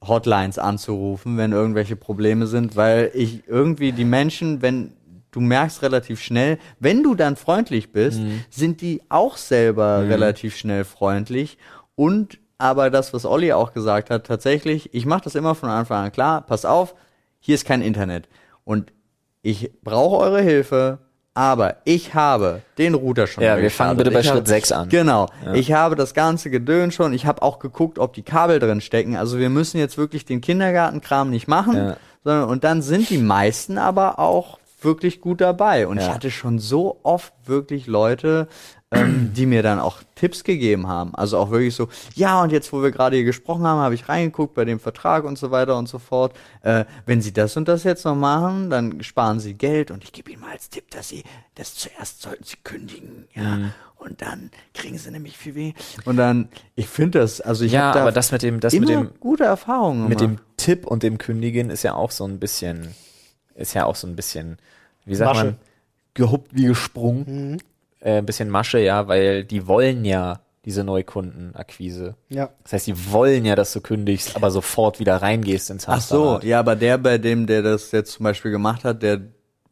Hotlines anzurufen, wenn irgendwelche Probleme sind, weil ich irgendwie die Menschen, wenn du merkst relativ schnell, wenn du dann freundlich bist, sind die auch selber relativ schnell freundlich und aber das, was Olli auch gesagt hat, tatsächlich, ich mache das immer von Anfang an klar, pass auf, hier ist kein Internet und ich brauche eure Hilfe, aber ich habe den Router schon Ja, wir fangen bitte bei Ich habe- Schritt 6 an. Genau. Ich habe das ganze Gedön schon. Ich habe auch geguckt, ob die Kabel drin stecken. Also wir müssen jetzt wirklich den Kindergartenkram nicht machen. Ja. Sondern, und dann sind die meisten aber auch wirklich gut dabei. Und ich Ja. hatte schon so oft wirklich Leute, ähm, die mir dann auch Tipps gegeben haben. Also auch wirklich so, ja, und jetzt, wo wir gerade hier gesprochen haben, habe ich reingeguckt bei dem Vertrag und so weiter und so fort. Äh, wenn Sie das und das jetzt noch machen, dann sparen Sie Geld und ich gebe Ihnen mal als Tipp, dass Sie das zuerst sollten Sie kündigen, ja. Mhm. Und dann kriegen Sie nämlich viel weh. Und dann, ich finde das, also ich Ja, habe da aber das mit dem, das mit dem, gute Erfahrungen mit dem Tipp und dem Kündigen ist ja auch so ein bisschen, ist ja auch so ein bisschen, wie sagt Masche. man, gehuppt wie gesprungen. Äh, ein bisschen Masche, ja, weil die wollen ja diese Neukundenakquise. Ja. Das heißt, die wollen ja, dass du kündigst, aber sofort wieder reingehst ins Ach so, Hamsterrad. ja, aber der, bei dem, der das jetzt zum Beispiel gemacht hat, der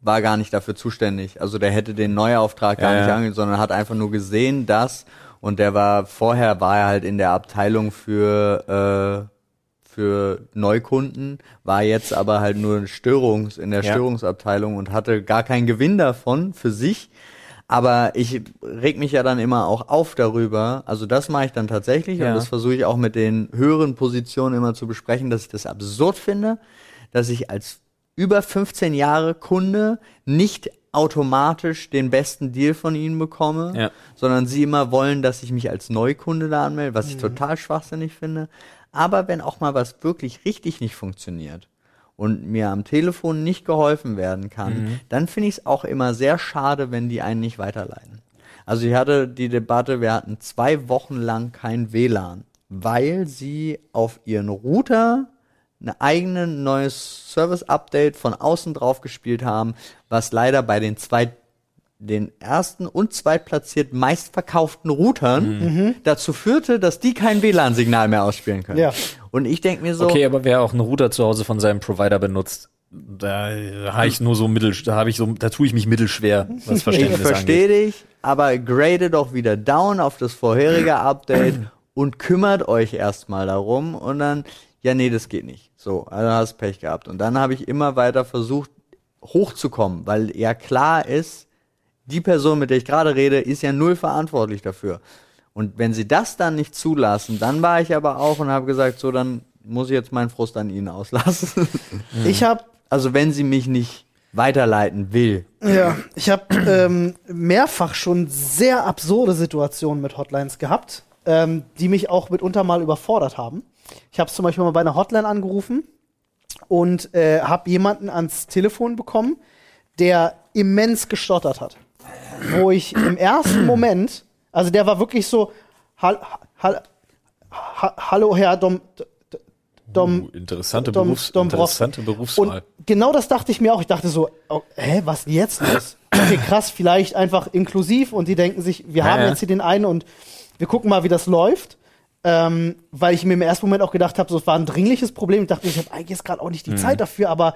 war gar nicht dafür zuständig. Also der hätte den Neuauftrag gar Ja, nicht ja. angenommen, sondern hat einfach nur gesehen, dass und der war vorher war er halt in der Abteilung für äh, für Neukunden, war jetzt aber halt nur Störungs in der Ja. Störungsabteilung und hatte gar keinen Gewinn davon für sich. Aber ich reg mich ja dann immer auch auf darüber. Also das mache ich dann tatsächlich Ja. und das versuche ich auch mit den höheren Positionen immer zu besprechen, dass ich das absurd finde, dass ich als über 15 Jahre Kunde nicht automatisch den besten Deal von ihnen bekomme, Ja. sondern sie immer wollen, dass ich mich als Neukunde da anmelde, was ich total schwachsinnig finde. Aber wenn auch mal was wirklich richtig nicht funktioniert und mir am Telefon nicht geholfen werden kann, dann finde ich es auch immer sehr schade, wenn die einen nicht weiterleiten. Also ich hatte die Debatte, wir hatten zwei Wochen lang kein WLAN, weil sie auf ihren Router eine eigene neues Service-Update von außen drauf gespielt haben, was leider bei den zwei den ersten und zweitplatziert meistverkauften Routern dazu führte, dass die kein WLAN-Signal mehr ausspielen können. Ja. Und ich denke mir so, Okay, aber wer auch einen Router zu Hause von seinem Provider benutzt, da habe ich nur so mittel, da habe ich so, da tue ich mich mittelschwer, was ich Verständnis verstehe angeht. dich, aber grade doch wieder down auf das vorherige Update und kümmert euch erstmal darum und dann, ja, nee, das geht nicht. So, also hast Pech gehabt. Und dann habe ich immer weiter versucht, hochzukommen, weil ja klar ist, die Person, mit der ich gerade rede, ist ja null verantwortlich dafür. Und wenn sie das dann nicht zulassen, dann war ich aber auch und habe gesagt, so, dann muss ich jetzt meinen Frust an ihnen auslassen. Ich habe also wenn sie mich nicht weiterleiten will. Ja, ich habe ähm, mehrfach schon sehr absurde Situationen mit Hotlines gehabt, ähm, die mich auch mitunter mal überfordert haben. Ich habe zum Beispiel mal bei einer Hotline angerufen und äh, habe jemanden ans Telefon bekommen, der immens gestottert hat. Wo ich im ersten Moment, also der war wirklich so, hall, hall, ha, hallo Herr Dom, Dom, Uh, interessante, Dom- Berufs Dombrowski. interessante Berufswahl. und genau das dachte ich mir auch. Ich dachte so, oh, hä, was denn jetzt los? Okay, krass, vielleicht einfach inklusiv und die denken sich, wir Ja, haben ja. jetzt hier den einen und wir gucken mal, wie das läuft. Ähm, weil ich mir im ersten Moment auch gedacht habe, so, es war ein dringliches Problem. Ich dachte, ich habe eigentlich jetzt gerade auch nicht die Zeit dafür, aber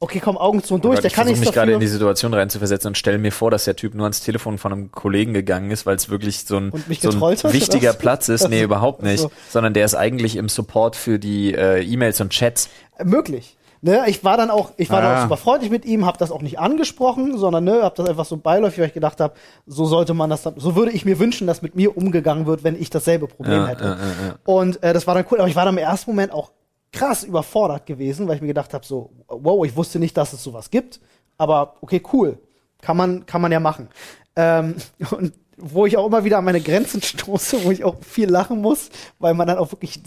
okay, komm, Augen zu und durch. Oh Gott, der ich kann versuche nichts mich gerade in die Situation reinzuversetzen und stelle mir vor, dass der Typ nur ans Telefon von einem Kollegen gegangen ist, weil es wirklich so ein, so ein hat, wichtiger oder? Platz ist. Nee, Also, überhaupt nicht. also. Sondern der ist eigentlich im Support für die äh, E-Mails und Chats. möglich. Ne, ich war dann auch, ich war Ah. dann auch super freundlich mit ihm, habe das auch nicht angesprochen, sondern ne, habe das einfach so beiläufig, weil ich gedacht habe, so sollte man das dann, so würde ich mir wünschen, dass mit mir umgegangen wird, wenn ich dasselbe Problem Ja, hätte. ja, ja, ja. Und äh, das war dann cool, aber ich war dann im ersten Moment auch krass überfordert gewesen, weil ich mir gedacht habe, so, wow, ich wusste nicht, dass es sowas gibt, aber okay, cool, kann man, kann man ja machen. Ähm, und wo ich auch immer wieder an meine Grenzen stoße, wo ich auch viel lachen muss, weil man dann auch wirklich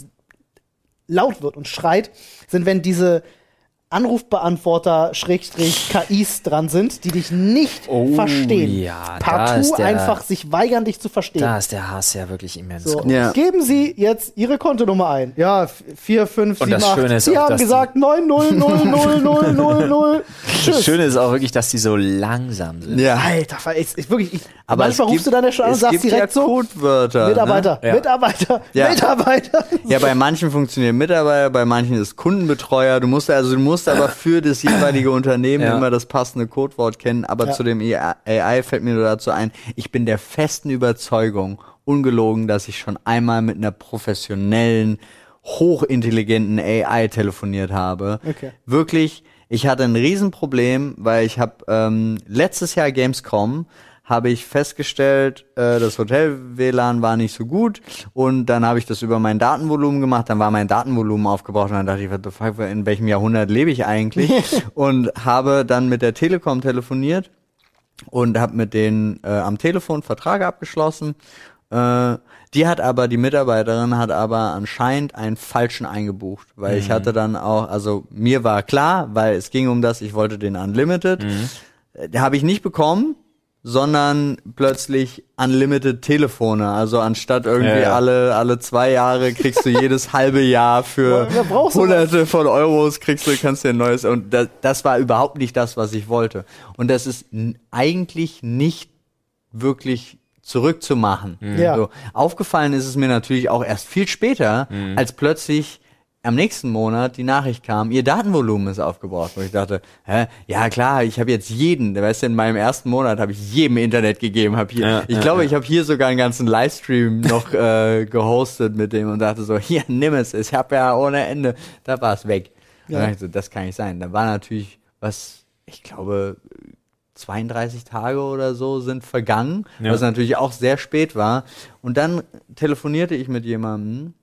laut wird und schreit, sind, wenn diese Anrufbeantworter Schrägstrich KIs dran sind, die dich nicht Oh, verstehen. ja, Partout ist der- einfach sich weigern, dich zu verstehen. Da ist der Hass ja wirklich immens. So. Ja. geben Sie jetzt Ihre Kontonummer ein. Ja, 4, 5, Und 7, das 8. Schöne ist Sie auch, haben gesagt 9, 0, 0, 0, 0, 0, 0. Das. Schöne ist auch wirklich, dass die so langsam sind. Ja. Alter, ich, ich, wirklich, ich, Aber manchmal es rufst du dann ja schon an und sagst gibt direkt ja so, Codewörter. Mitarbeiter, Ja. Mitarbeiter, Ja. Mitarbeiter. Ne? Ja, bei manchen funktionieren Mitarbeiter, bei manchen ist Kundenbetreuer. Du musst also du musst aber für das jeweilige Unternehmen Ja. immer das passende Codewort kennen. Aber Ja. zu dem AI fällt mir nur dazu ein, ich bin der festen Überzeugung, ungelogen, dass ich schon einmal mit einer professionellen, hochintelligenten AI telefoniert habe. Okay. Wirklich, ich hatte ein Riesenproblem, weil ich habe ähm, letztes Jahr Gamescom habe ich festgestellt, äh, das Hotel-WLAN war nicht so gut und dann habe ich das über mein Datenvolumen gemacht, dann war mein Datenvolumen aufgebraucht und dann dachte ich, what the fuck, in welchem Jahrhundert lebe ich eigentlich? und habe dann mit der Telekom telefoniert und habe mit denen äh, am Telefon Verträge abgeschlossen. Äh, die hat aber, die Mitarbeiterin hat aber anscheinend einen falschen eingebucht, weil ich hatte dann auch, also mir war klar, weil es ging um das, ich wollte den Unlimited. Äh, habe ich nicht bekommen, sondern plötzlich Unlimited Telefone. Also anstatt irgendwie Ja, alle alle zwei Jahre kriegst du jedes halbe Jahr für hunderte von Euros kriegst du, kannst dir ein neues und das, das war überhaupt nicht das, was ich wollte. Und das ist eigentlich nicht wirklich zurückzumachen. Ja. So, aufgefallen ist es mir natürlich auch erst viel später, als plötzlich am nächsten Monat die Nachricht kam, ihr Datenvolumen ist aufgebraucht. Wo ich dachte, hä, ja klar, ich habe jetzt jeden, weißt du, in meinem ersten Monat habe ich jedem Internet gegeben, habe hier, Ja, ich ja, glaube, ja. ich habe hier sogar einen ganzen Livestream noch äh, gehostet mit dem und dachte so, hier, nimm es, ich habe ja ohne Ende, da war es weg. Ja. So, das kann nicht sein. Da war natürlich was, ich glaube, 32 Tage oder so sind vergangen, was natürlich auch sehr spät war. Und dann telefonierte ich mit jemandem,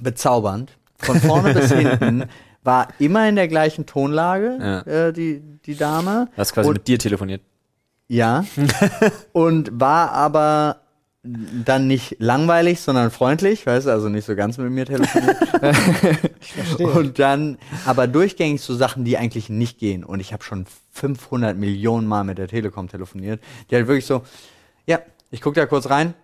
bezaubernd, von vorne bis hinten, war immer in der gleichen Tonlage, Ja. äh, die, die Dame. Du hast quasi Und- mit dir telefoniert. ja. und war aber dann nicht langweilig, sondern freundlich, weißt du, also nicht so ganz mit mir telefoniert. Verstehe. und dann aber durchgängig so Sachen, die eigentlich nicht gehen. Und ich habe schon 500 Millionen Mal mit der Telekom telefoniert. Die halt wirklich so, ja, ich guck da kurz rein.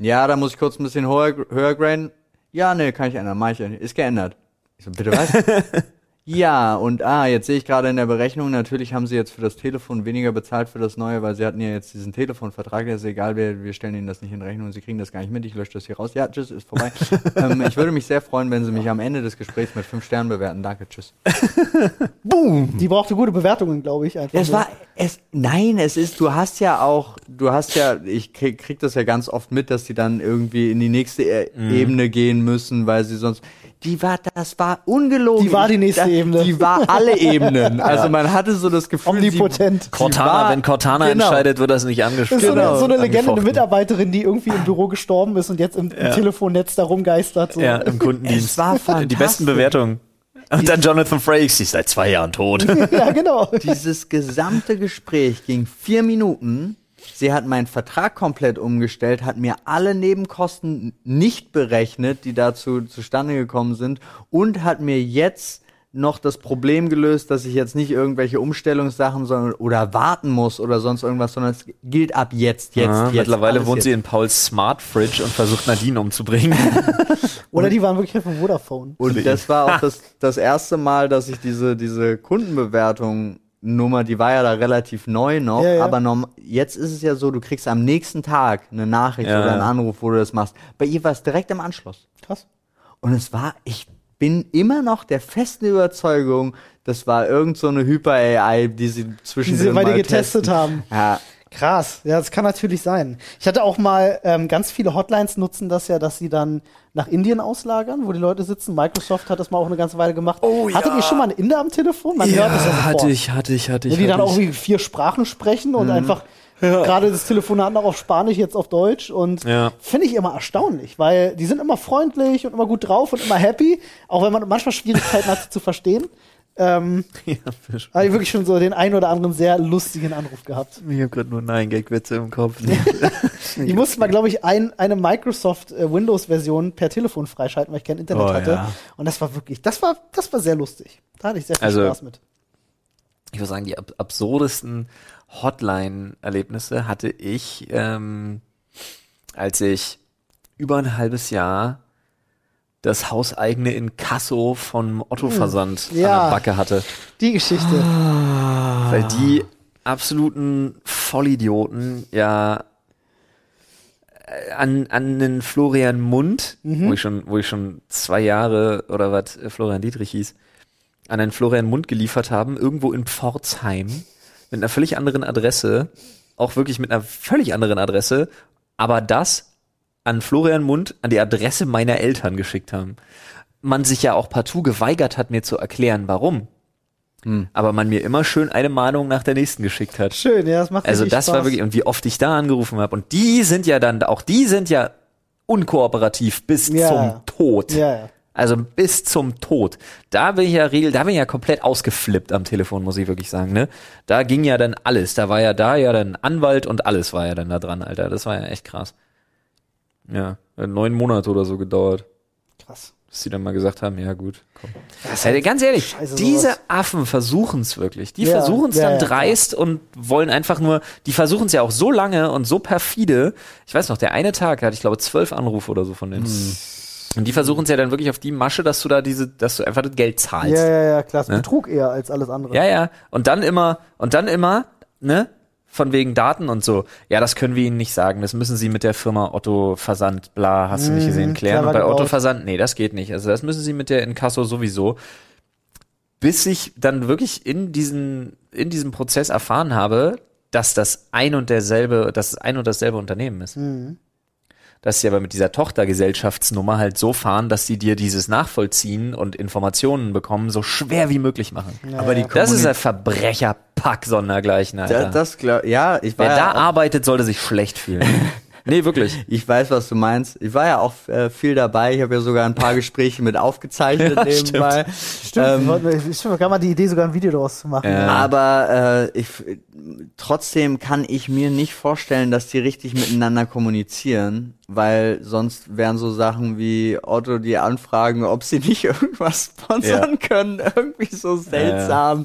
Ja, da muss ich kurz ein bisschen höher, höher graden. Ja, nee, kann ich ändern, mach ich ja nicht. Ist geändert. Ich so, bitte was? Ja, und ah, jetzt sehe ich gerade in der Berechnung, natürlich haben sie jetzt für das Telefon weniger bezahlt für das neue, weil sie hatten ja jetzt diesen Telefonvertrag, der ist egal, wir, wir stellen ihnen das nicht in Rechnung, sie kriegen das gar nicht mit, ich lösche das hier raus. Ja, tschüss, ist vorbei. ähm, ich würde mich sehr freuen, wenn sie mich am Ende des Gesprächs mit fünf Sternen bewerten. Danke, tschüss. Die brauchte gute Bewertungen, glaube ich. Einfach Es war, es, nein, es ist, du hast ja auch, du hast ja, ich krieg, krieg das ja ganz oft mit, dass die dann irgendwie in die nächste e Ebene gehen müssen, weil sie sonst, die war, das war ungelogen. Die war die nächste Da- Ebene. Die war alle Ebenen. Also man hatte so das Gefühl, Omnipotent. Die, Cortana, war- wenn Cortana genau. entscheidet, wird das nicht Das ist angesprochen. so, eine, Genau. so eine Legende, eine. Mitarbeiterin, die irgendwie im Büro gestorben ist und jetzt im, im Telefonnetz da rumgeistert. So. Ja, im Kundendienst. Es war Die besten fantastisch. Bewertungen. Und dann Jonathan Frakes, sie ist seit zwei Jahren tot. ja, genau. Dieses gesamte Gespräch ging vier Minuten. Sie hat meinen Vertrag komplett umgestellt, hat mir alle Nebenkosten nicht berechnet, die dazu zustande gekommen sind und hat mir jetzt noch das Problem gelöst, dass ich jetzt nicht irgendwelche Umstellungssachen sondern, oder warten muss oder sonst irgendwas, sondern es gilt ab jetzt, jetzt, Ja, jetzt. mittlerweile wohnt jetzt. sie in Pauls Smart Fridge und versucht Nadine umzubringen. Oder die waren wirklich von Vodafone. Und das war auch das, das erste Mal, dass ich diese, diese Kundenbewertung Nummer, die war ja da relativ neu noch, Ja, ja. aber norm jetzt ist es ja so, du kriegst am nächsten Tag eine Nachricht Ja. oder einen Anruf, wo du das machst. Bei ihr war es direkt im Anschluss. Krass. Und es war, ich bin immer noch der festen Überzeugung, das war irgend so eine Hyper-AI, die sie Die zwischen sie bei dir getestet haben. Ja, Krass, ja, das kann natürlich sein. Ich hatte auch mal, ähm, ganz viele Hotlines nutzen das ja, dass sie dann nach Indien auslagern, wo die Leute sitzen. Microsoft hat das mal auch eine ganze Weile gemacht. Oh, ja. Hattet ihr schon mal einen Inder am Telefon? Man hört das ja sofort. hatte ich, hatte ich, hatte ich. Ja, die dann hatte auch ich. wie vier Sprachen sprechen und einfach gerade das Telefonat noch auf Spanisch, jetzt auf Deutsch und Ja. finde ich immer erstaunlich, weil die sind immer freundlich und immer gut drauf und immer happy, auch wenn man manchmal Schwierigkeiten hat, sie zu verstehen. Ähm, Ja, habe ich wirklich schon so den einen oder anderen sehr lustigen Anruf gehabt. Ich habe gerade nur Nein-Gag-Witze im Kopf. Ich musste mal, glaube ich, ein, eine Microsoft äh, Windows-Version per Telefon freischalten, weil ich kein Internet Oh, hatte. ja. Und das war wirklich, das war, das war sehr lustig. Da hatte ich sehr viel Also- Spaß mit. ich würde sagen, die ab absurdesten Hotline-Erlebnisse hatte ich, ähm, als ich über ein halbes Jahr das hauseigene Inkasso vom Otto-Versand Hm. Ja. an der Backe hatte. Die Geschichte. Weil die absoluten Vollidioten ja äh, an, an den Florian Mund, wo ich schon, wo ich schon zwei Jahre oder was äh, Florian Dietrich hieß, an den Florian Mund geliefert haben, irgendwo in Pforzheim, mit einer völlig anderen Adresse, auch wirklich mit einer völlig anderen Adresse, aber das an Florian Mund an die Adresse meiner Eltern geschickt haben. Man sich ja auch partout geweigert hat, mir zu erklären, warum. Aber man mir immer schön eine Mahnung nach der nächsten geschickt hat. Schön, ja, das macht Also das war Spaß. wirklich, und wie oft ich da angerufen habe. Und die sind ja dann, auch die sind ja unkooperativ bis Ja. zum Tod. Ja, ja. Also bis zum Tod. Da bin ich ja regel, da bin ich ja komplett ausgeflippt am Telefon, muss ich wirklich sagen, ne? Da ging ja dann alles. Da war ja da ja dann Anwalt und alles war ja dann da dran, Alter. Das war ja echt krass. Ja, hat neun Monate oder so gedauert, Krass. bis sie dann mal gesagt haben, ja gut, komm. Also, ganz ehrlich, Scheiße, diese sowas. Affen versuchen es wirklich. Die Ja, versuchen es ja, dann ja, dreist und wollen einfach nur, die versuchen es ja auch so lange und so perfide. Ich weiß noch, der eine Tag da hatte ich glaube zwölf Anrufe oder so von denen. Hm. Und die versuchen es ja dann wirklich auf die Masche, dass du da diese, dass du einfach das Geld zahlst. Ja, ja, ja, klar. Das Ne? Betrug eher als alles andere. Ja, ja. Und dann immer, und dann immer, ne? Von wegen Daten und so. Ja, das können wir Ihnen nicht sagen. Das müssen Sie mit der Firma Otto Versand, bla, hast du nicht gesehen, klären. clever Und bei Otto. Versand, nee, das geht nicht. Also das müssen Sie mit der Inkasso sowieso. Bis ich dann wirklich in diesen, in diesem Prozess erfahren habe, dass das ein und derselbe, dass es ein und dasselbe Unternehmen ist. Dass sie aber mit dieser Tochtergesellschaftsnummer halt so fahren, dass sie dir dieses Nachvollziehen und Informationen bekommen so schwer wie möglich machen. Aber die Das ist ein Verbrecherpack sondergleichen, Alter. Da, das glaub, ja, ich war Wer da ja arbeitet, sollte sich schlecht fühlen. nee, wirklich. ich weiß, was du meinst. Ich war ja auch äh, viel dabei. Ich habe ja sogar ein paar Gespräche mit aufgezeichnet Ja, nebenbei. Stimmt, Ähm, wollten- ich habe gar mal die Idee, sogar ein Video daraus zu machen. Ja. Aber äh, ich, trotzdem kann ich mir nicht vorstellen, dass die richtig miteinander kommunizieren, weil sonst wären so Sachen wie Otto die anfragen, ob sie nicht irgendwas sponsern können. Irgendwie so seltsam.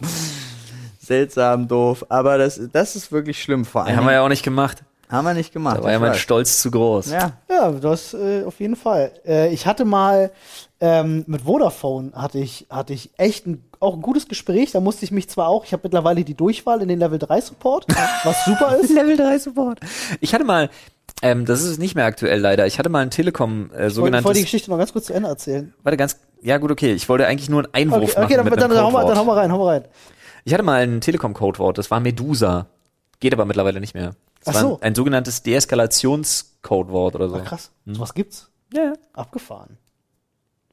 Seltsam doof. Aber das, das ist wirklich schlimm. Vor allem haben wir ja auch nicht gemacht. Haben wir nicht gemacht. Da war ja ich mein weiß. Stolz zu groß. Ja. Ja, das äh, auf jeden Fall. Äh, ich hatte mal ähm, mit Vodafone hatte ich hatte ich echt ein, auch ein gutes Gespräch. Da musste ich mich zwar auch, ich habe mittlerweile die Durchwahl in den Level 3 Support, was super ist. Level 3 Support. Ich hatte mal, ähm, das ist nicht mehr aktuell leider, ich hatte mal ein Telekom, äh, Ich wollte sogenanntes, wollte die Geschichte noch ganz kurz zu Ende erzählen. warte ganz, ja gut, okay, ich wollte eigentlich nur einen Einwurf Okay, machen okay dann, mit dann, einem dann, hau mal, dann hau mal rein, hau mal rein. Ich hatte mal ein Telekom-Codewort, das war Medusa. Geht aber mittlerweile nicht mehr. Das Ach war so. ein, ein sogenanntes Deeskalations-Codewort oder so. Ach, krass. Sowas gibt's? Ja, ja. Abgefahren.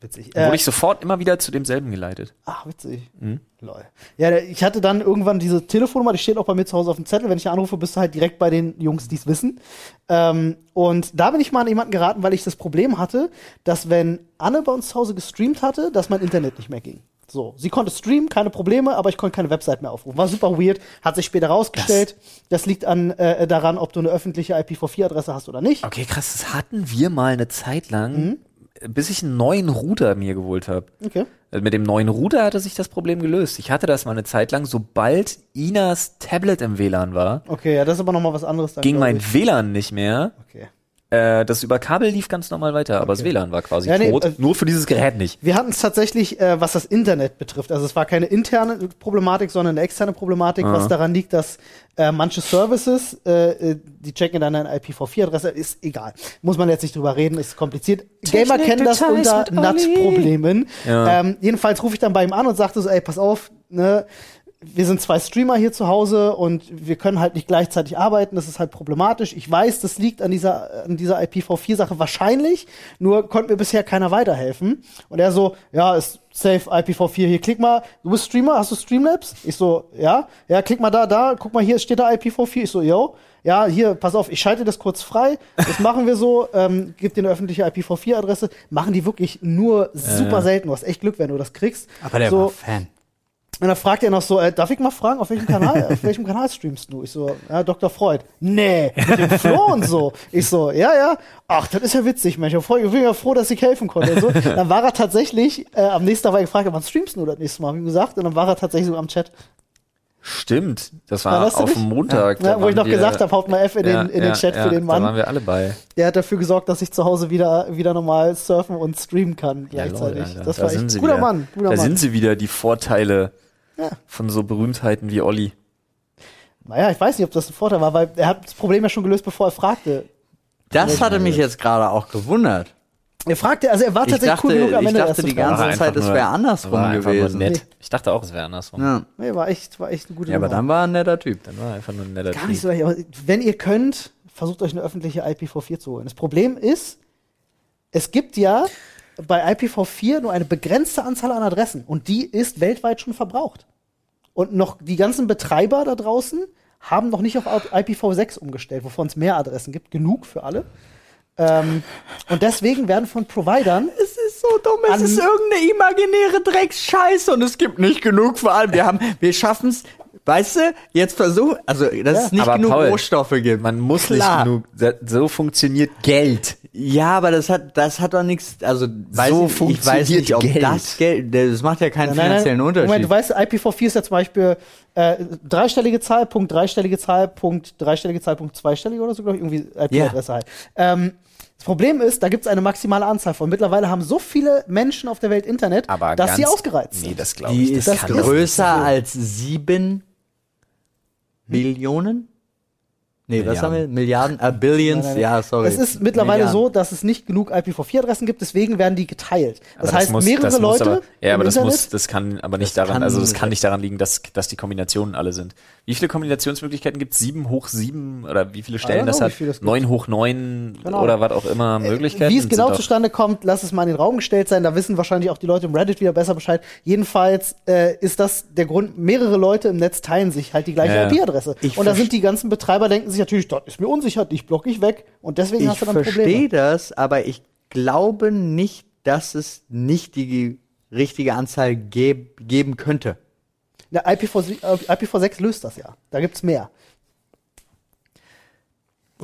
Witzig. Äh, wurde ich sofort immer wieder zu demselben geleitet. Ach, witzig. Mhm. Lol. Ja, ich hatte dann irgendwann diese Telefonnummer, die steht auch bei mir zu Hause auf dem Zettel. Wenn ich anrufe, bist du halt direkt bei den Jungs, die es wissen. Ähm, und da bin ich mal an jemanden geraten, weil ich das Problem hatte, dass wenn Anne bei uns zu Hause gestreamt hatte, dass mein Internet nicht mehr ging. So, sie konnte streamen, keine Probleme, aber ich konnte keine Website mehr aufrufen. War super weird, hat sich später rausgestellt. Das, liegt an äh, daran, ob du eine öffentliche IPv4-Adresse hast oder nicht. Okay, krass, das hatten wir mal eine Zeit lang, Mhm. bis ich einen neuen Router mir geholt habe. Okay. Mit dem neuen Router hatte sich das Problem gelöst. Ich hatte das mal eine Zeit lang, sobald Inas Tablet im WLAN war, Okay, ja, das ist aber noch mal was anderes. Dann, ging mein ich. WLAN nicht mehr. Okay. Äh, das über Kabel lief ganz normal weiter, aber das WLAN war quasi Ja, nee, tot. äh, nur für dieses Gerät nicht. Wir hatten es tatsächlich, äh, was das Internet betrifft. Also es war keine interne Problematik, sondern eine externe Problematik, was daran liegt, dass äh, manche Services, äh, die checken dann eine IPv4-Adresse, ist egal. Muss man jetzt nicht drüber reden, ist kompliziert. Gamer kennen das unter. NAT-Problemen. Ja. Ähm, jedenfalls rufe ich dann bei ihm an und sagte so, ey, pass auf, ne, wir sind zwei Streamer hier zu Hause und wir können halt nicht gleichzeitig arbeiten. Das ist halt problematisch. Ich weiß, das liegt an dieser, an dieser IPv4-Sache wahrscheinlich, nur konnte mir bisher keiner weiterhelfen. Und er so, ja, ist safe IPv4 hier. Klick mal, du bist Streamer, hast du Streamlabs? Ich so, ja. Ja, klick mal da, da, guck mal, hier steht da IPv4. Ich so, yo. Ja, hier, pass auf, ich schalte das kurz frei. Das machen wir so. Ähm, gib dir eine öffentliche IPv4-Adresse. Machen die wirklich nur super selten. Du hast echt Glück, wenn du das kriegst. Aber der so, war Fan. Und dann fragt er noch so, äh, darf ich mal fragen, auf welchem Kanal, auf welchem Kanal streamst du? Ich so, ja, Dr. Freud. Nee, mit dem Flo und so. Ich so, ja, ja. Ach, das ist ja witzig, Mensch. Ich bin ja froh, dass ich helfen konnte. So. Dann war er tatsächlich, äh, am nächsten Tag war ich gefragt, wann streamst du das nächste Mal? Hab ihm gesagt. Und dann war er tatsächlich so am Chat. Stimmt, das War war das auf dem Montag. Ja, wo ich noch wir- gesagt habe, haut mal F in den, Ja, in den ja, Chat für den Da waren Mann. wir alle bei. Der hat dafür gesorgt, dass ich zu Hause wieder, wieder normal surfen und streamen kann gleichzeitig. Alter. das Da war echt sie guter wieder. Mann, guter Da Mann. sind sie wieder, die Vorteile Ja. von so Berühmtheiten wie Olli. Naja, ich weiß nicht, ob das ein Vorteil war, weil er hat das Problem ja schon gelöst, bevor er fragte. Das hatte mich jetzt gerade auch gewundert. Er fragte, also er war Ich tatsächlich dachte, cool genug am ich Ende dachte erst zu die ganze Zeit, es wäre andersrum gewesen. nett. Ich dachte auch, es wäre andersrum. Ja. Nee, war echt, war echt eine gute ja, aber Nummer. dann war er ein netter Typ. Dann war er einfach nur ein netter Gar nicht Typ. so leicht, aber wenn ihr könnt, versucht euch eine öffentliche IPv4 zu holen. Das Problem ist, es gibt ja bei IPv4 nur eine begrenzte Anzahl an Adressen und die ist weltweit schon verbraucht. Und noch die ganzen Betreiber da draußen haben noch nicht auf IPv6 umgestellt, wovon es mehr Adressen gibt, genug für alle. Ähm, und deswegen werden von Providern Es ist so dumm, es ist irgendeine imaginäre Drecksscheiße und es gibt nicht genug vor allem. Wir haben, wir schaffen es, weißt du, jetzt versuchen, also, dass es nicht Aber genug Paul, Rohstoffe gibt. Man muss Klar. nicht genug. So funktioniert Geld. Ja, aber das hat, das hat doch nichts, also, weiß So ich, ich weiß funktioniert nicht, ob Geld. das Geld, das macht ja keinen finanziellen Unterschied. Moment, du weißt, IPv4 ist ja zum Beispiel äh, dreistellige Zahl, Punkt, dreistellige Zahl, Punkt, dreistellige Zahl, Punkt, zweistellige oder so, glaube ich, irgendwie IP-Adresse halt. Ähm, das Problem ist, da gibt es eine maximale Anzahl von. Mittlerweile haben so viele Menschen auf der Welt Internet, Aber dass sie ganz- ausgereizt Nee, sind. das glaube Die ich. ist Das ist- größer als sieben Billionen? Nee, was haben wir? Milliarden? Äh, Billions? Nein, nein, nein. Ja, sorry. Es ist mittlerweile Milliarden. so, dass es nicht genug IPv4-Adressen gibt, deswegen werden die geteilt. Das Aber heißt, muss- mehrere das Leute Aber, ja, im aber das Internet, muss, das kann aber nicht Das daran, also das kann nicht daran liegen, dass, dass die Kombinationen alle sind. Wie viele Kombinationsmöglichkeiten gibt es? Sieben hoch sieben oder wie viele Stellen das hat? Neun hoch neun Genau. oder was auch immer Möglichkeiten. Wie es genau zustande kommt, lass es mal in den Raum gestellt sein. Da wissen wahrscheinlich auch die Leute im Reddit wieder besser Bescheid. Jedenfalls äh, ist das der Grund, mehrere Leute im Netz teilen sich halt die gleiche Ja. IP-Adresse. Und da sind die ganzen Betreiber, denken sich natürlich, das ist mir unsicher, dich block ich weg. Und deswegen Ich hast du dann verstehe Probleme. das, aber ich glaube nicht, dass es nicht die richtige Anzahl geb geben könnte. Der IPv, äh, IPv6 löst das ja. Da gibt's mehr.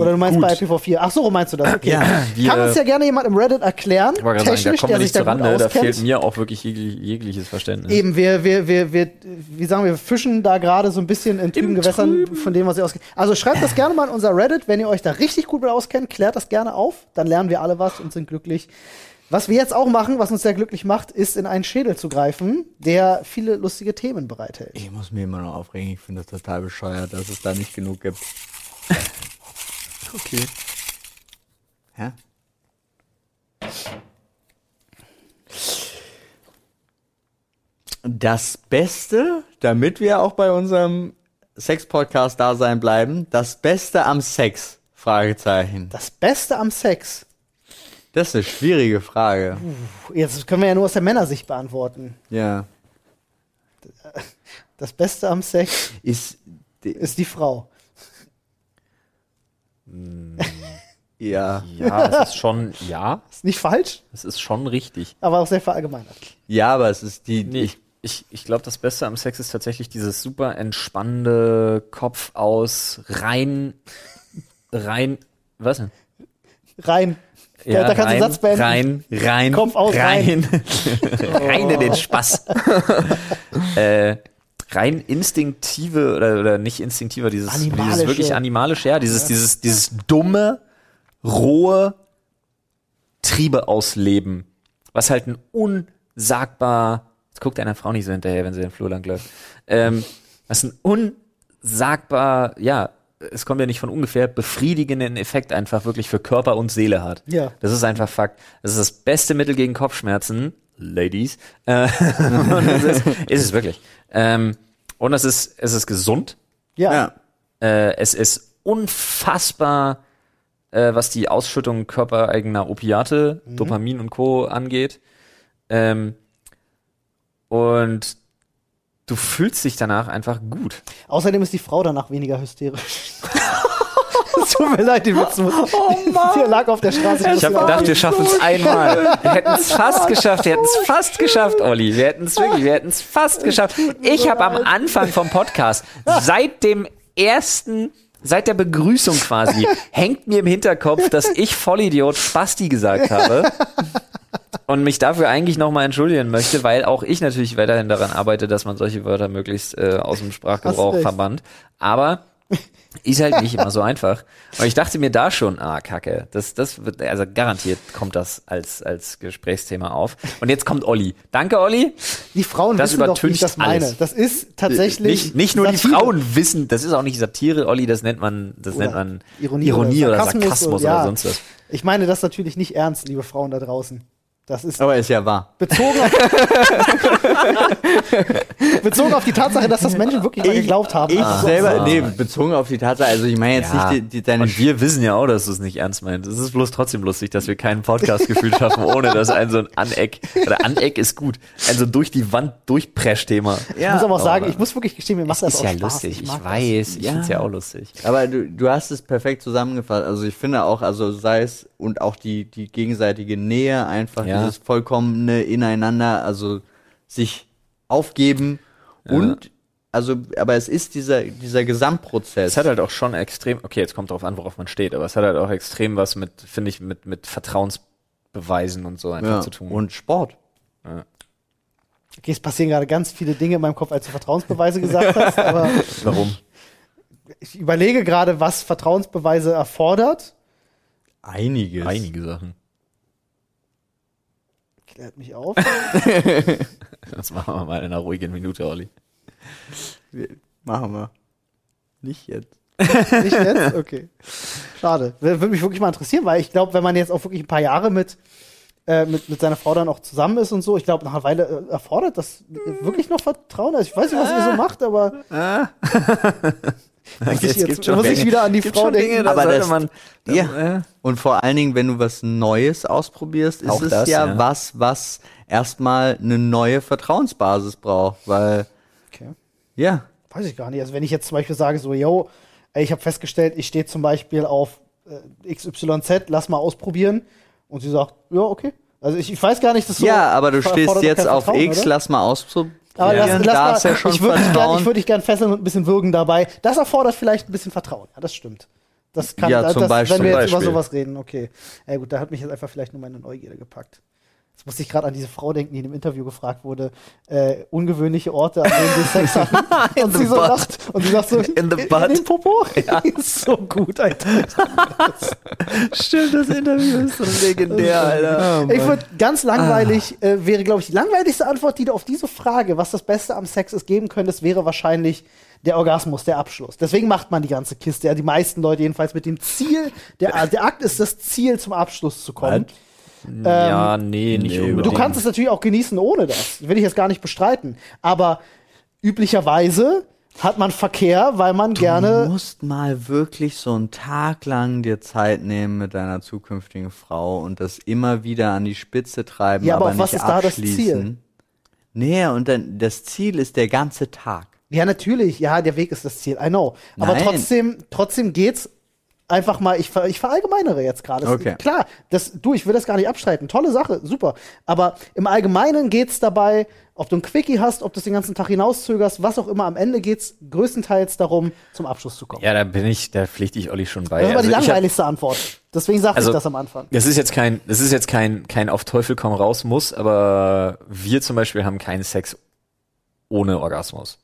Oder du meinst Gut. bei IPv4? Ach so, meinst du das? Okay. Ja, wir- Kann uns ja gerne jemand im Reddit erklären, Ich gerade sagen, da technisch, kommen wir der sich nicht gut Rande, da fehlt mir auch wirklich jeglich, jegliches Verständnis. Eben, wir, wir, wir, wir, wie sagen wir, fischen da gerade so ein bisschen in trüben Gewässern von dem, was ihr auskennt. Also schreibt das gerne mal in unser Reddit, wenn ihr euch da richtig gut mit auskennt, klärt das gerne auf, dann lernen wir alle was und sind glücklich. Was wir jetzt auch machen, was uns sehr glücklich macht, ist in einen Schädel zu greifen, der viele lustige Themen bereithält. Ich muss mich immer noch aufregen. Ich finde das total bescheuert, dass es da nicht genug gibt. okay. Ja? Das Beste, damit wir auch bei unserem Sex-Podcast-Dasein bleiben, das Beste am Sex? Fragezeichen. Das Beste am Sex. Das ist eine schwierige Frage. Jetzt können wir ja nur aus der Männersicht beantworten. Ja. Das Beste am Sex Ist, ist die Frau. Ja. Ja, es ist schon, ja, Ist nicht falsch, es ist schon richtig. aber auch sehr verallgemeinert. Ja, aber es ist die, Nee, ich, ich, ich glaube, das Beste am Sex ist tatsächlich dieses super entspannende Kopf aus, rein, rein, was denn? Rein. Ja, da kannst du rein, den Satz beenden. Rein, rein, Kopf aus, rein. rein in den Spaß. äh, rein instinktive oder, oder nicht instinktiver, dieses, dieses wirklich animalische, ja, dieses, dieses, dieses dumme, rohe Triebe ausleben, was halt ein unsagbar, jetzt guckt einer Frau nicht so hinterher, wenn sie den Flur lang läuft, ähm, was ein unsagbar, ja, es kommt ja nicht von ungefähr, befriedigenden Effekt einfach wirklich für Körper und Seele hat. Ja. Das ist einfach Fakt. Das ist das beste Mittel gegen Kopfschmerzen, Ladies. Äh, und es ist, ist es wirklich. Ähm, und es ist, es ist gesund. Ja. ja. Äh, es ist unfassbar, äh, was die Ausschüttung körpereigener Opiate, Mhm. Dopamin und Co. angeht. Ähm, und du fühlst dich danach einfach gut. Außerdem ist die Frau danach weniger hysterisch. Es Tut mir leid, die Witz muss. Oh Der lag auf der Straße. Ich habe gedacht, wir schaffen es einmal. Wir hätten es fast geschafft. Wir hätten es fast geschafft, Olli. Wir hätten es wirklich, wir hätten es fast geschafft. Ich habe am Anfang vom Podcast, seit dem ersten, seit der Begrüßung quasi, hängt mir im Hinterkopf, dass ich Vollidiot Spasti gesagt habe. Und mich dafür eigentlich nochmal entschuldigen möchte, weil auch ich natürlich weiterhin daran arbeite, dass man solche Wörter möglichst äh, aus dem Sprachgebrauch verbannt. Aber ist halt nicht immer so einfach. Und ich dachte mir da schon, ah, kacke, das, das wird, also garantiert kommt das als, als Gesprächsthema auf. Und jetzt kommt Olli. Danke, Olli. Die Frauen Das wissen doch, wie ich das meine. alles. Das ist tatsächlich. Nicht, nicht nur die Satire. Frauen wissen, das ist auch nicht Satire, Olli, das nennt man, das Oder nennt man Ironie Ironie, oder oder Sarkasmus Sarkasmus, oder- oder ja. sonst was. Ich meine das natürlich nicht ernst, liebe Frauen da draußen. Das ist Aber ist ja wahr. bezogen auf, bezogen auf die Tatsache, dass das Menschen wirklich mal geglaubt haben. Ich Also, selber, nee, bezogen auf die Tatsache, also ich meine jetzt Ja. nicht die, die, deine Und wir wissen ja auch, dass du es nicht ernst meinst. Es ist bloß trotzdem lustig, dass wir keinen Podcast-Gefühl schaffen, ohne dass ein so ein Aneck, oder Aneck ist gut, ein so durch die Wand durchpresch-Thema. Ich muss aber auch sagen, ich muss wirklich gestehen, mir macht das ist auch ja Spaß. lustig, ich, das. weiß, ich Ja. find's ja auch lustig. Aber du, du hast es perfekt zusammengefasst. Also ich finde auch, also sei es und auch die, die gegenseitige Nähe, einfach Ja. dieses vollkommene Ineinander, also sich aufgeben und also, aber es ist dieser, dieser Gesamtprozess. Es hat halt auch schon extrem, okay, jetzt kommt drauf an, worauf man steht, aber es hat halt auch extrem was mit, finde ich, mit, mit Vertrauensbeweisen und so einfach ja. zu tun. Und Sport. Okay, es passieren gerade ganz viele Dinge in meinem Kopf, als du Vertrauensbeweise gesagt hast, aber Warum? ich überlege gerade, was Vertrauensbeweise erfordert. Einiges. Einige Sachen. Klärt mich auf. Das machen wir mal in einer ruhigen Minute, Olli. Machen wir. Nicht jetzt. Nicht jetzt? Okay. Schade. Würde mich wirklich mal interessieren, weil ich glaube, wenn man jetzt auch wirklich ein paar Jahre mit, äh, mit, mit seiner Frau dann auch zusammen ist und so, ich glaube, nach einer Weile äh, erfordert das wirklich noch Vertrauen. Also ich weiß nicht, was ihr so macht, aber muss ich, Es gibt jetzt, schon muss ich Dinge- wieder an die Frau Dinge, denken. da Aber das- man, da, Ja. äh, Und vor allen Dingen, wenn du was Neues ausprobierst, ist Auch es das, ja, ja. was, was erstmal eine neue Vertrauensbasis braucht, weil, Okay. ja, Weiß ich gar nicht. Also wenn ich jetzt zum Beispiel sage, so, yo, ey, ich habe festgestellt, ich stehe zum Beispiel auf äh, XYZ, lass mal ausprobieren. Und sie sagt, ja, okay. Also ich, ich weiß gar nicht, dass so. ja, aber du stehst jetzt auf X, oder? lass mal ausprobieren. Aber lass, lass da mal, ja schon ich würde dich, gern, Vertrauen. ich würd dich gern fesseln und ein bisschen würgen dabei. Das erfordert vielleicht ein bisschen Vertrauen. Ja, das stimmt. Das kann, Ja, das, Beispiel. wenn wir jetzt über sowas reden, okay. Ja gut, da hat mich jetzt einfach vielleicht nur meine Neugierde gepackt. Jetzt musste ich gerade an diese Frau denken, die in dem Interview gefragt wurde, äh, ungewöhnliche Orte, an denen sie Sex hatten. und, the sie so lacht, und sie sagt so, In the in, butt. in den Popo? ist so gut, Alter. Stimmt, das Interview ist so legendär, Alter. Ich würde ganz langweilig, äh, wäre, glaube ich, die langweiligste Antwort, die du auf diese Frage, was das Beste am Sex ist, geben könntest, wäre wahrscheinlich der Orgasmus, der Abschluss. Deswegen macht man die ganze Kiste, ja, die meisten Leute jedenfalls mit dem Ziel, der, der Akt ist das Ziel, zum Abschluss zu kommen. Ja, nee, nicht nee, unbedingt. Du kannst es natürlich auch genießen ohne das. Will ich jetzt gar nicht bestreiten. Aber üblicherweise hat man Verkehr, weil man Du gerne. musst mal wirklich so einen Tag lang dir Zeit nehmen mit deiner zukünftigen Frau und das immer wieder an die Spitze treiben, Ja, aber aber was ist da das. Ziel? Nee, und dann das Ziel ist der ganze Tag. Ja, natürlich. Ja, der Weg ist das Ziel. I know. Aber Nein. trotzdem, trotzdem geht's einfach mal, ich, ver- ich verallgemeinere jetzt gerade. Okay. Klar, das, du, ich will das gar nicht abstreiten. Tolle Sache, super. Aber im Allgemeinen geht's dabei, ob du ein Quickie hast, ob du es den ganzen Tag hinauszögerst, was auch immer, am Ende geht's größtenteils darum, zum Abschluss zu kommen. Ja, da bin ich, da pflichte ich Olli schon bei. das ist aber die Also ich hab- langweiligste Antwort. Deswegen sagte Also- ich das am Anfang. Das ist jetzt kein, das ist jetzt kein, kein auf Teufel komm raus muss, aber wir zum Beispiel haben keinen Sex ohne Orgasmus.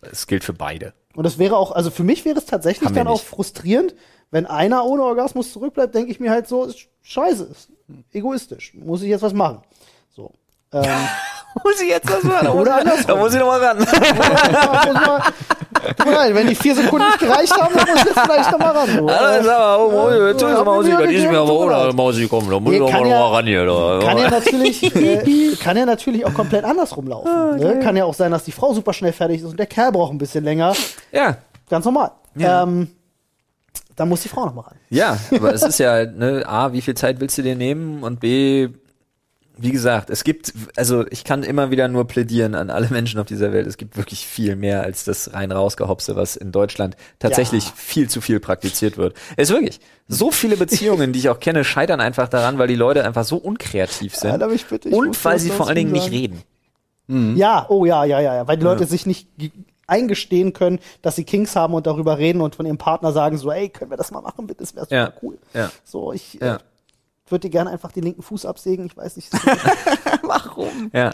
Es gilt für beide. Und das wäre auch, also für mich wäre es tatsächlich dann auch nicht. frustrierend, wenn einer ohne Orgasmus zurückbleibt, denke ich mir halt so, ist scheiße, ist egoistisch, muss ich jetzt was machen. So. Ähm, Muss ich jetzt das machen? Oder andersrum. Da muss ich noch mal ran. Tut mir leid, wenn die vier Sekunden nicht gereicht haben, dann muss ich jetzt vielleicht noch mal ran. So. Alles klar, oh, Ja, jetzt ist er Mausi, das ist mir aber ohne. Mausi kommen, da muss ich doch kann mal ja- mal ran hier. Da. Kann ja natürlich, äh, kann ja natürlich auch komplett andersrum laufen. Ne? Kann ja auch sein, dass die Frau super schnell fertig ist und der Kerl braucht ein bisschen länger. Ja, Ganz normal. Ja. Ähm, dann muss die Frau noch mal ran. Ja, aber es ist ja, ne, A, wie viel Zeit willst du dir nehmen und B, wie gesagt, es gibt, also ich kann immer wieder nur plädieren an alle Menschen auf dieser Welt, es gibt wirklich viel mehr als das rein rausgehopste, was in Deutschland tatsächlich Ja. viel zu viel praktiziert wird. Es ist wirklich, so viele Beziehungen, die ich auch kenne, scheitern einfach daran, weil die Leute einfach so unkreativ sind Alter, mich bitte, ich und weil sie vor allen Dingen nicht reden. Ja, oh ja, ja, ja, ja. Weil die Leute sich nicht eingestehen können, dass sie Kings haben und darüber reden und von ihrem Partner sagen so, ey, können wir das mal machen, bitte, das wäre super Ja. cool. Ja. So, ich Ja. äh, würde dir gerne einfach den linken Fuß absägen, ich weiß nicht. Ja.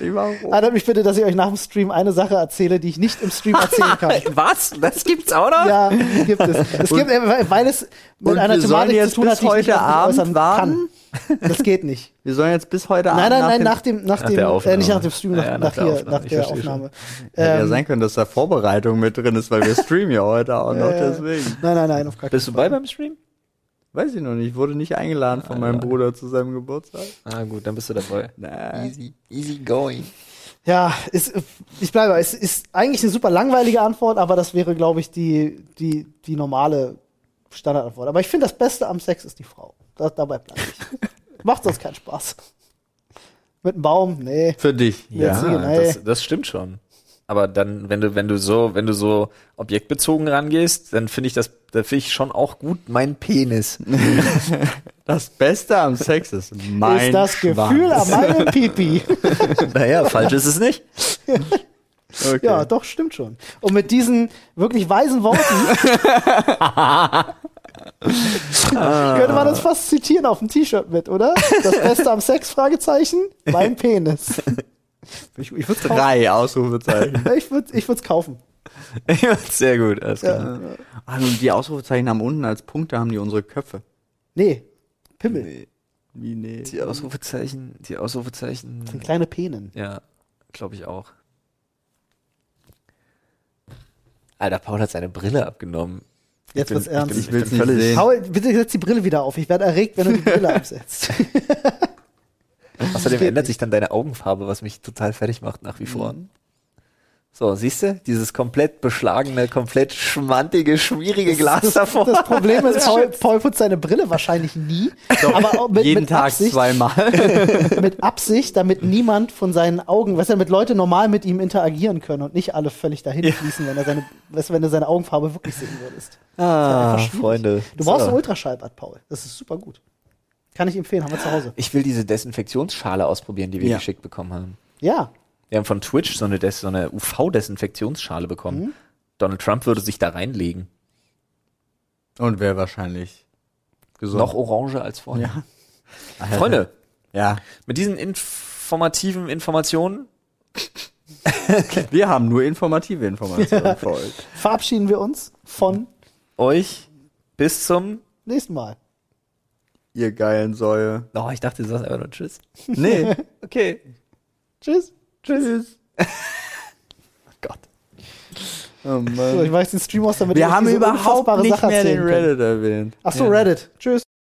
Erinnert mich bitte, dass ich euch nach dem Stream eine Sache erzähle, die ich nicht im Stream erzählen kann. Was? Das gibt's auch noch? Ja, gibt es. Es gibt, äh, weil- es mit und einer wir sollen Thematik jetzt zu tun hat, die ich nicht heute Abend äußern warten? kann. Das geht nicht. Wir sollen jetzt bis heute Nein, Abend nein, nein, dem- nach dem, nach, Nach dem, der äh, nicht nach dem Stream, nach, Ja, ja, nach, nach der hier, Aufnahme. nach der. Aufnahme. Hätte ja Ähm, sein können, dass da Vorbereitung mit drin ist, weil wir streamen ja heute auch noch, deswegen. Nein, nein, nein, auf gar Bist du keinen bei Fall. beim Stream? Weiß ich noch nicht, ich wurde nicht eingeladen von meinem Bruder zu seinem Geburtstag. Ah, gut, dann bist du dabei. Nein. Easy, easy going. Ja, ist, ich bleibe, es ist eigentlich eine super langweilige Antwort, aber das wäre, glaube ich, die, die, die normale Standardantwort. Aber ich finde, das Beste am Sex ist die Frau. Da, dabei bleibe ich. Macht sonst keinen Spaß. Mit einem Baum, nee. Für dich. Ja. Ziege, nee. das, das stimmt schon. Aber dann, wenn du, wenn du so, wenn du so objektbezogen rangehst, dann finde ich das, da finde ich schon auch gut mein Penis. Das Beste am Sex ist mein ist das Gefühl an Schwanz. meinem Pipi. naja, falsch ist es nicht. Okay. Ja, doch, stimmt schon. Und mit diesen wirklich weisen Worten könnte man das fast zitieren auf dem T-Shirt mit, oder? Das Beste am Sex? Fragezeichen. Mein Penis. Ich, ich würde es kaufen. Drei Ausrufezeichen. Ich würde ich würd's kaufen. Sehr gut, alles klar. Ja. Ah, und die Ausrufezeichen haben unten als Punkte haben die unsere Köpfe. Nee, Pimmel. Nee, Wie nee. die Ausrufezeichen, die Ausrufezeichen. Das sind kleine Penen. Ja, glaube ich auch. Alter, Paul hat seine Brille abgenommen. Jetzt wird's ernst. Ich will's nicht sehen. Paul, bitte setz die Brille wieder auf. Ich werde erregt, wenn du die Brille absetzt. Außerdem ändert sich dann deine Augenfarbe, was mich total fertig macht nach wie vor. Mhm. So, siehst du? Dieses komplett beschlagene, komplett schmantige, schwierige Glas davor. das Problem ist, Paul, Paul putzt seine Brille wahrscheinlich nie. aber auch mit, Jeden mit Tag Absicht, zweimal. mit Absicht, damit niemand von seinen Augen, weißt du, damit Leute normal mit ihm interagieren können und nicht alle völlig dahin fließen, wenn er seine, weißt du, wenn du seine Augenfarbe wirklich sehen würdest. Ah. Freunde. Du brauchst So. ein Ultraschallbad, Paul. Das ist super gut. Kann ich empfehlen, haben wir zu Hause. Ich will diese Desinfektionsschale ausprobieren, die wir Ja. geschickt bekommen haben. Ja, Wir haben von Twitch so eine, Des so eine UV-Desinfektionsschale bekommen. Mhm. Donald Trump würde sich da reinlegen. Und wäre wahrscheinlich gesund. Noch orange als vorher. Ja. Freunde, Ja. mit diesen informativen Informationen Wir haben nur informative Informationen für euch. verabschieden wir uns von euch bis zum. nächsten Mal. Ihr geilen Säue. Oh, ich dachte, du sagst einfach nur Tschüss. Nee. Okay. Tschüss. Tschüss. Gott. Oh So, ich jetzt den Stream aus, damit Wir haben überhaupt nicht mehr den. Reddit erwähnt. Ach so, Reddit. Tschüss.